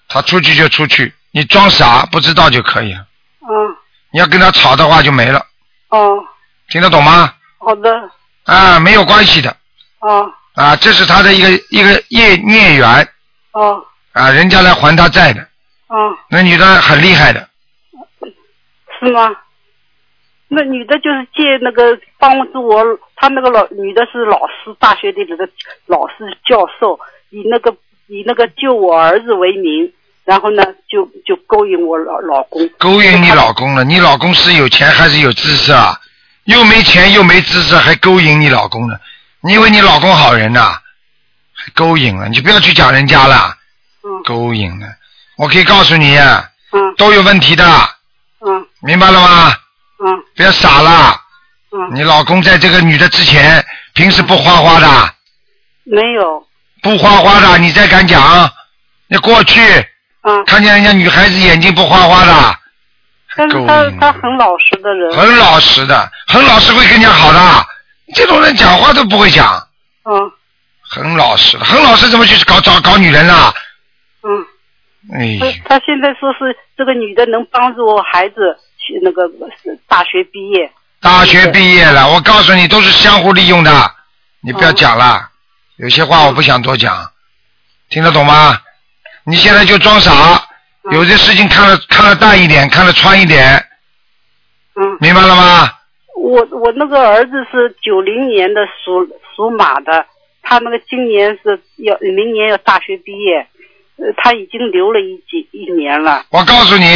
Speaker 1: 他出去就出去，你装傻不知道就可以了。
Speaker 9: 嗯
Speaker 1: 你要跟他吵的话就没了，
Speaker 9: 哦，
Speaker 1: 听得懂吗？
Speaker 9: 好的。
Speaker 1: 啊，没有关系的。
Speaker 9: 哦。
Speaker 1: 啊，这是他的一个一个业孽缘。
Speaker 9: 哦。
Speaker 1: 啊，人家来还他债的，
Speaker 9: 哦，
Speaker 1: 那女的很厉害的，
Speaker 9: 是吗？那女的就是借那个帮助我，她那个老女的是老师，大学里的老师教授，以那个以那个救我儿子为名，然后呢就就勾引我老老公。
Speaker 1: 勾引你老公了。你老公是有钱还是有知识啊？又没钱又没知识，还勾引你老公呢？你以为你老公好人呐、还勾引了，你就不要去讲人家了。嗯勾引了，我可以告诉你，啊
Speaker 9: 嗯
Speaker 1: 都有问题的，
Speaker 9: 嗯
Speaker 1: 明白了吗？
Speaker 9: 嗯
Speaker 1: 不要傻了。
Speaker 9: 嗯，
Speaker 1: 你老公在这个女的之前，平时不花花的，
Speaker 9: 没有。
Speaker 1: 不花花的，你再敢讲？你过去，
Speaker 9: 嗯，
Speaker 1: 看见人家女孩子眼睛不花花的，
Speaker 9: 但是他他很老实的人。
Speaker 1: 很老实的，很老实会跟人家好的。这种人讲话都不会讲，
Speaker 9: 嗯
Speaker 1: 很老实的，很老实怎么去搞找搞女人啦？
Speaker 9: 嗯。
Speaker 1: 哎，
Speaker 9: 他他现在说是这个女的能帮助我孩子去那个大学毕业。
Speaker 1: 大学毕业了，我告诉你，都是相互利用的，你不要讲了。有些话我不想多讲，听得懂吗？你现在就装傻，有些事情看得看得淡一点，看得穿一点，
Speaker 9: 嗯，
Speaker 1: 明白了吗？
Speaker 9: 我我那个儿子是九零年的属属马的，他那个今年是要明年要大学毕业，呃，他已经留了一几一年了。
Speaker 1: 我告诉你，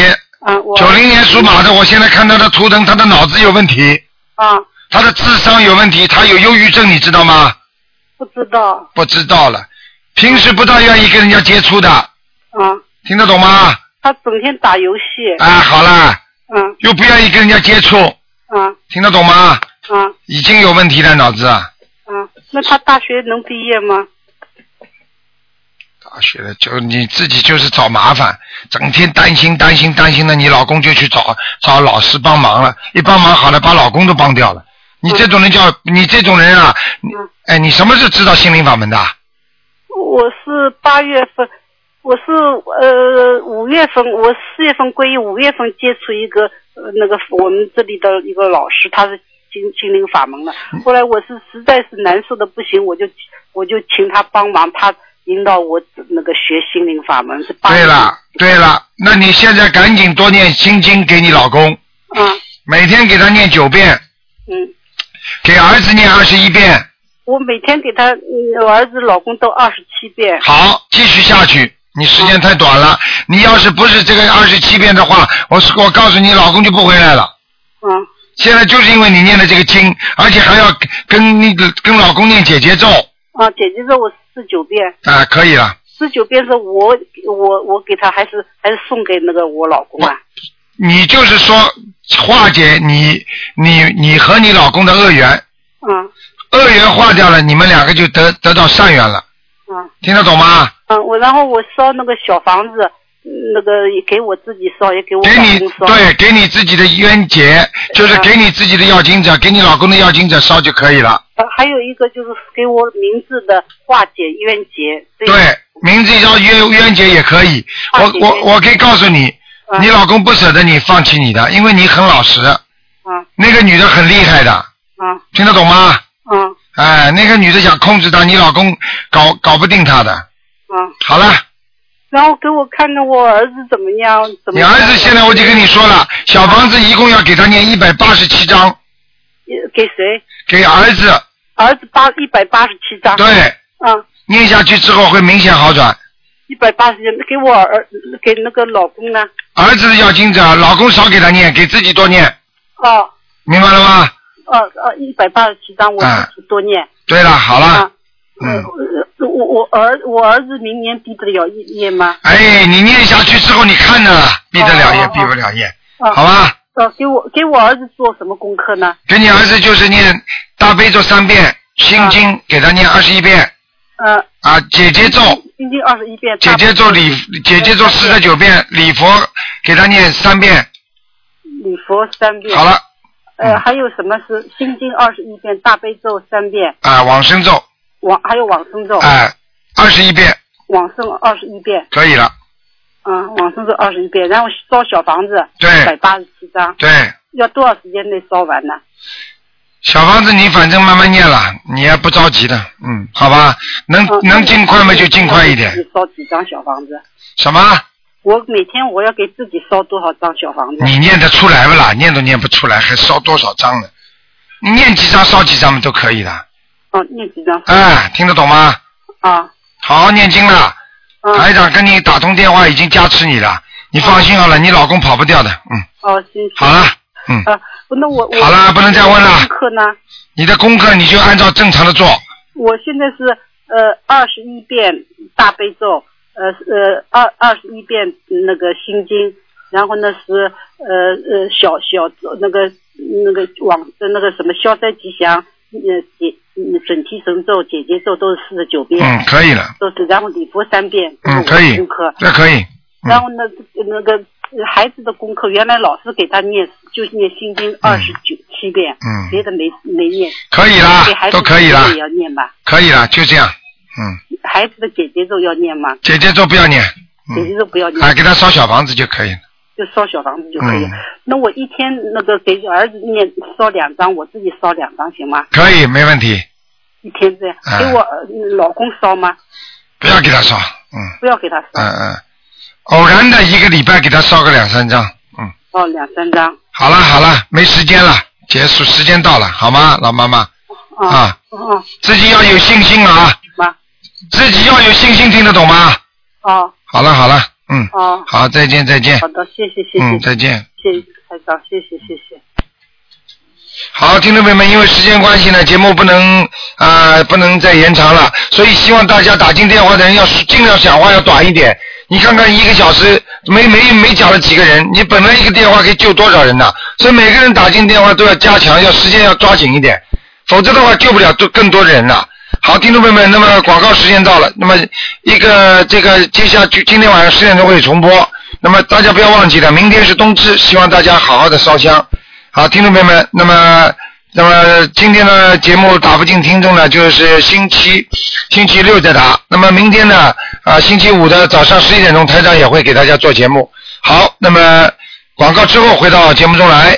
Speaker 1: 九零年属马的，我现在看他的图腾，他的脑子有问题，
Speaker 9: 啊，
Speaker 1: 他的智商有问题，他有忧郁症，你知道吗？
Speaker 9: 不知道
Speaker 1: 不知道了，平时不大愿意跟人家接触的，
Speaker 9: 啊，
Speaker 1: 听得懂吗？
Speaker 9: 他整天打游戏。
Speaker 1: 啊，好了，
Speaker 9: 嗯
Speaker 1: 又不愿意跟人家接触，
Speaker 9: 啊
Speaker 1: 听得懂吗？
Speaker 9: 啊
Speaker 1: 已经有问题了，脑子。
Speaker 9: 啊，那他大学能毕业吗？
Speaker 1: 大学的就你自己就是找麻烦，整天担心担心担心的，你老公就去找找老师帮忙了，一帮忙好了，把老公都帮掉了。你这种人叫你这种人啊，你哎，你什么时候知道心灵法门的？
Speaker 9: 我是八月份，我是呃五月份，我四月份皈依，五月份接触一个呃那个我们这里的一个老师，他是心心灵法门的。
Speaker 1: 嗯
Speaker 9: 后来我是实在是难受的不行，我就我就请他帮忙，他引导我那个学心灵法门是八
Speaker 1: 对了，对了，那你现在赶紧多念心经给你老公，
Speaker 9: 啊
Speaker 1: 每天给他念九遍，
Speaker 9: 嗯，
Speaker 1: 给儿子念二十一遍，
Speaker 9: 我每天给他嗯我儿子老公都二十七遍。
Speaker 1: 好，继续下去。你时间太短了，你要是不是这个二十七遍的话，我是我告诉你，老公就不回来了。
Speaker 9: 嗯。
Speaker 1: 现在就是因为你念的这个经，而且还要跟那个跟老公念姐姐咒，
Speaker 9: 啊，姐姐咒我四九遍，
Speaker 1: 啊，可以了。
Speaker 9: 四九遍是我我我给他还是还是送给那个我老公啊？
Speaker 1: 你就是说化解你你你和你老公的恶缘，
Speaker 9: 嗯
Speaker 1: 恶缘化掉了，你们两个就得得到善缘了，
Speaker 9: 嗯
Speaker 1: 听得懂吗？
Speaker 9: 嗯，我然后我烧那个小房子，嗯那个也给我自己烧，也给我
Speaker 1: 给你
Speaker 9: 烧。
Speaker 1: 对，给你自己的冤结，就是给你自己的要经者，给你老公的要经者烧就可以了。
Speaker 9: 呃还有一个就是给我名字的化解冤结。这个
Speaker 1: 对，名字叫冤冤结也可以。我我我可以告诉你，
Speaker 9: 嗯
Speaker 1: 你老公不舍得你放弃你的，因为你很老实。
Speaker 9: 嗯
Speaker 1: 那个女的很厉害的，
Speaker 9: 嗯
Speaker 1: 听得懂吗？
Speaker 9: 嗯
Speaker 1: 哎，那个女的想控制他，你老公搞搞不定她的。
Speaker 9: 嗯。
Speaker 1: 好了，
Speaker 9: 然后给我看看我儿子怎么样？怎么样？
Speaker 1: 你儿子现在我就跟你说了，小房子一共要给他念一百八十七章，
Speaker 9: 呃给谁？
Speaker 1: 给儿子
Speaker 9: 儿子八一百八十七张。
Speaker 1: 对。
Speaker 9: 嗯，
Speaker 1: 念下去之后会明显好转。
Speaker 9: 一百八十给我儿给那个老公呢？
Speaker 1: 儿子要经者，老公少给他念，给自己多念，
Speaker 9: 哦
Speaker 1: 明白了吗？
Speaker 9: 哦哦，一百八十七张，我
Speaker 1: 啊
Speaker 9: 自己多念。
Speaker 1: 对了，好了，
Speaker 9: 啊
Speaker 1: 嗯，
Speaker 9: 呃我我儿我儿子明年毕得了业吗？
Speaker 1: 哎，你念下去之后，你看着了，毕得了业，毕不了业，
Speaker 9: 啊
Speaker 1: 好吧？
Speaker 9: 呃，给我给我儿子做什么功课呢？
Speaker 1: 给你儿子就是念大悲咒三遍，心经给他念二十一遍，
Speaker 9: 呃，
Speaker 1: 啊，姐姐咒，
Speaker 9: 心经二十一遍，
Speaker 1: 姐姐咒礼姐姐咒四十九遍，礼佛给他念三遍，
Speaker 9: 礼佛三遍。
Speaker 1: 好了。嗯
Speaker 9: 呃，还有什么是心经二十一遍，大悲咒三遍，
Speaker 1: 啊，往生咒，
Speaker 9: 往还有往生咒。
Speaker 1: 哎，二十一遍
Speaker 9: 往生二十一遍，
Speaker 1: 可以了，
Speaker 9: 嗯，往生咒二十一遍，然后烧小房子，
Speaker 1: 对
Speaker 9: 一百八十七张，
Speaker 1: 对。
Speaker 9: 要多少时间内烧完呢？
Speaker 1: 小房子你反正慢慢念了，你也不着急的，嗯，好吧，能、能尽快嘛就尽快一点。
Speaker 9: 烧几张小房子？
Speaker 1: 什么？
Speaker 9: 我每天我要给自己烧多少张小房子？
Speaker 1: 你念得出来不啦？念都念不出来，还烧多少张呢？你念几张烧几张嘛都可以的。
Speaker 9: 哦，念几张？
Speaker 1: 哎，听得懂吗？
Speaker 9: 啊。
Speaker 1: 好好念经了。台长跟你打通电话已经加持你了，你放心好了，你老公跑不掉的，嗯。
Speaker 9: 哦，行。
Speaker 1: 好了，嗯。
Speaker 9: 啊，不，那我我
Speaker 1: 好了不能再问了
Speaker 9: 功课呢？
Speaker 1: 你的功课你就按照正常的做，
Speaker 9: 我现在是呃二十一遍大悲咒，呃呃二二十一遍那个心经，然后呢是呃呃小小那个那个往那个什么消灾吉祥，呃解嗯准提神咒、姐姐咒都是四十九遍，
Speaker 1: 嗯，可以了，
Speaker 9: 都是然后礼佛三遍，
Speaker 1: 嗯，可以
Speaker 9: 功课，，
Speaker 1: 这可以，
Speaker 9: 然后那那个孩子的功课，原来老师给他念就念心经二十九七遍，
Speaker 1: 嗯。
Speaker 9: 别的没没念，
Speaker 1: 可以啦都可以啦。
Speaker 9: 姐姐也要念吧。
Speaker 1: 可以啦，就这样，嗯，
Speaker 9: 孩子的姐姐咒要念吗？
Speaker 1: 姐姐咒不要念，
Speaker 9: 姐姐咒不要念，
Speaker 1: 啊，给他烧小房子就可以了，
Speaker 9: 就烧小房子就可以。
Speaker 1: 嗯。
Speaker 9: 那我一天那个给儿子念烧两张，我自己烧两张行吗？
Speaker 1: 可以，没问题，
Speaker 9: 一天这样，
Speaker 1: 嗯。
Speaker 9: 给我呃老公烧吗？
Speaker 1: 不要给他烧，嗯。
Speaker 9: 不要给他烧，
Speaker 1: 嗯嗯，偶然的一个礼拜给他烧个两三张，嗯，
Speaker 9: 哦，两三张。
Speaker 1: 好了好了，没时间了，结束，时间到了，好吗，老妈妈？啊，
Speaker 9: 哦。
Speaker 1: 自己要有信心啊，
Speaker 9: 妈，
Speaker 1: 自己要有信心，听得懂吗？
Speaker 9: 哦。
Speaker 1: 好了好了，嗯，
Speaker 9: 好，
Speaker 1: 好，再见再见
Speaker 9: 好，的，谢谢谢谢，
Speaker 1: 嗯，再见。
Speaker 9: 谢谢台长，谢谢谢谢。
Speaker 1: 好，听众朋友们，因为时间关系呢，节目不能啊、呃不能再延长了，所以希望大家打进电话的人要尽量讲话要短一点。你看看一个小时没没没讲了几个人，你本来一个电话可以救多少人呢？所以每个人打进电话都要加强，要时间要抓紧一点，否则的话救不了多更多的人了。好听众朋友们那么广告时间到了那么一个这个接下去今天晚上十点钟会重播那么大家不要忘记了明天是冬至希望大家好好的烧香。好听众朋友们那么那么今天的节目打不进听众呢就是星期星期六再打。那么明天呢啊星期五的早上十一点钟台长也会给大家做节目。好那么广告之后回到节目中来。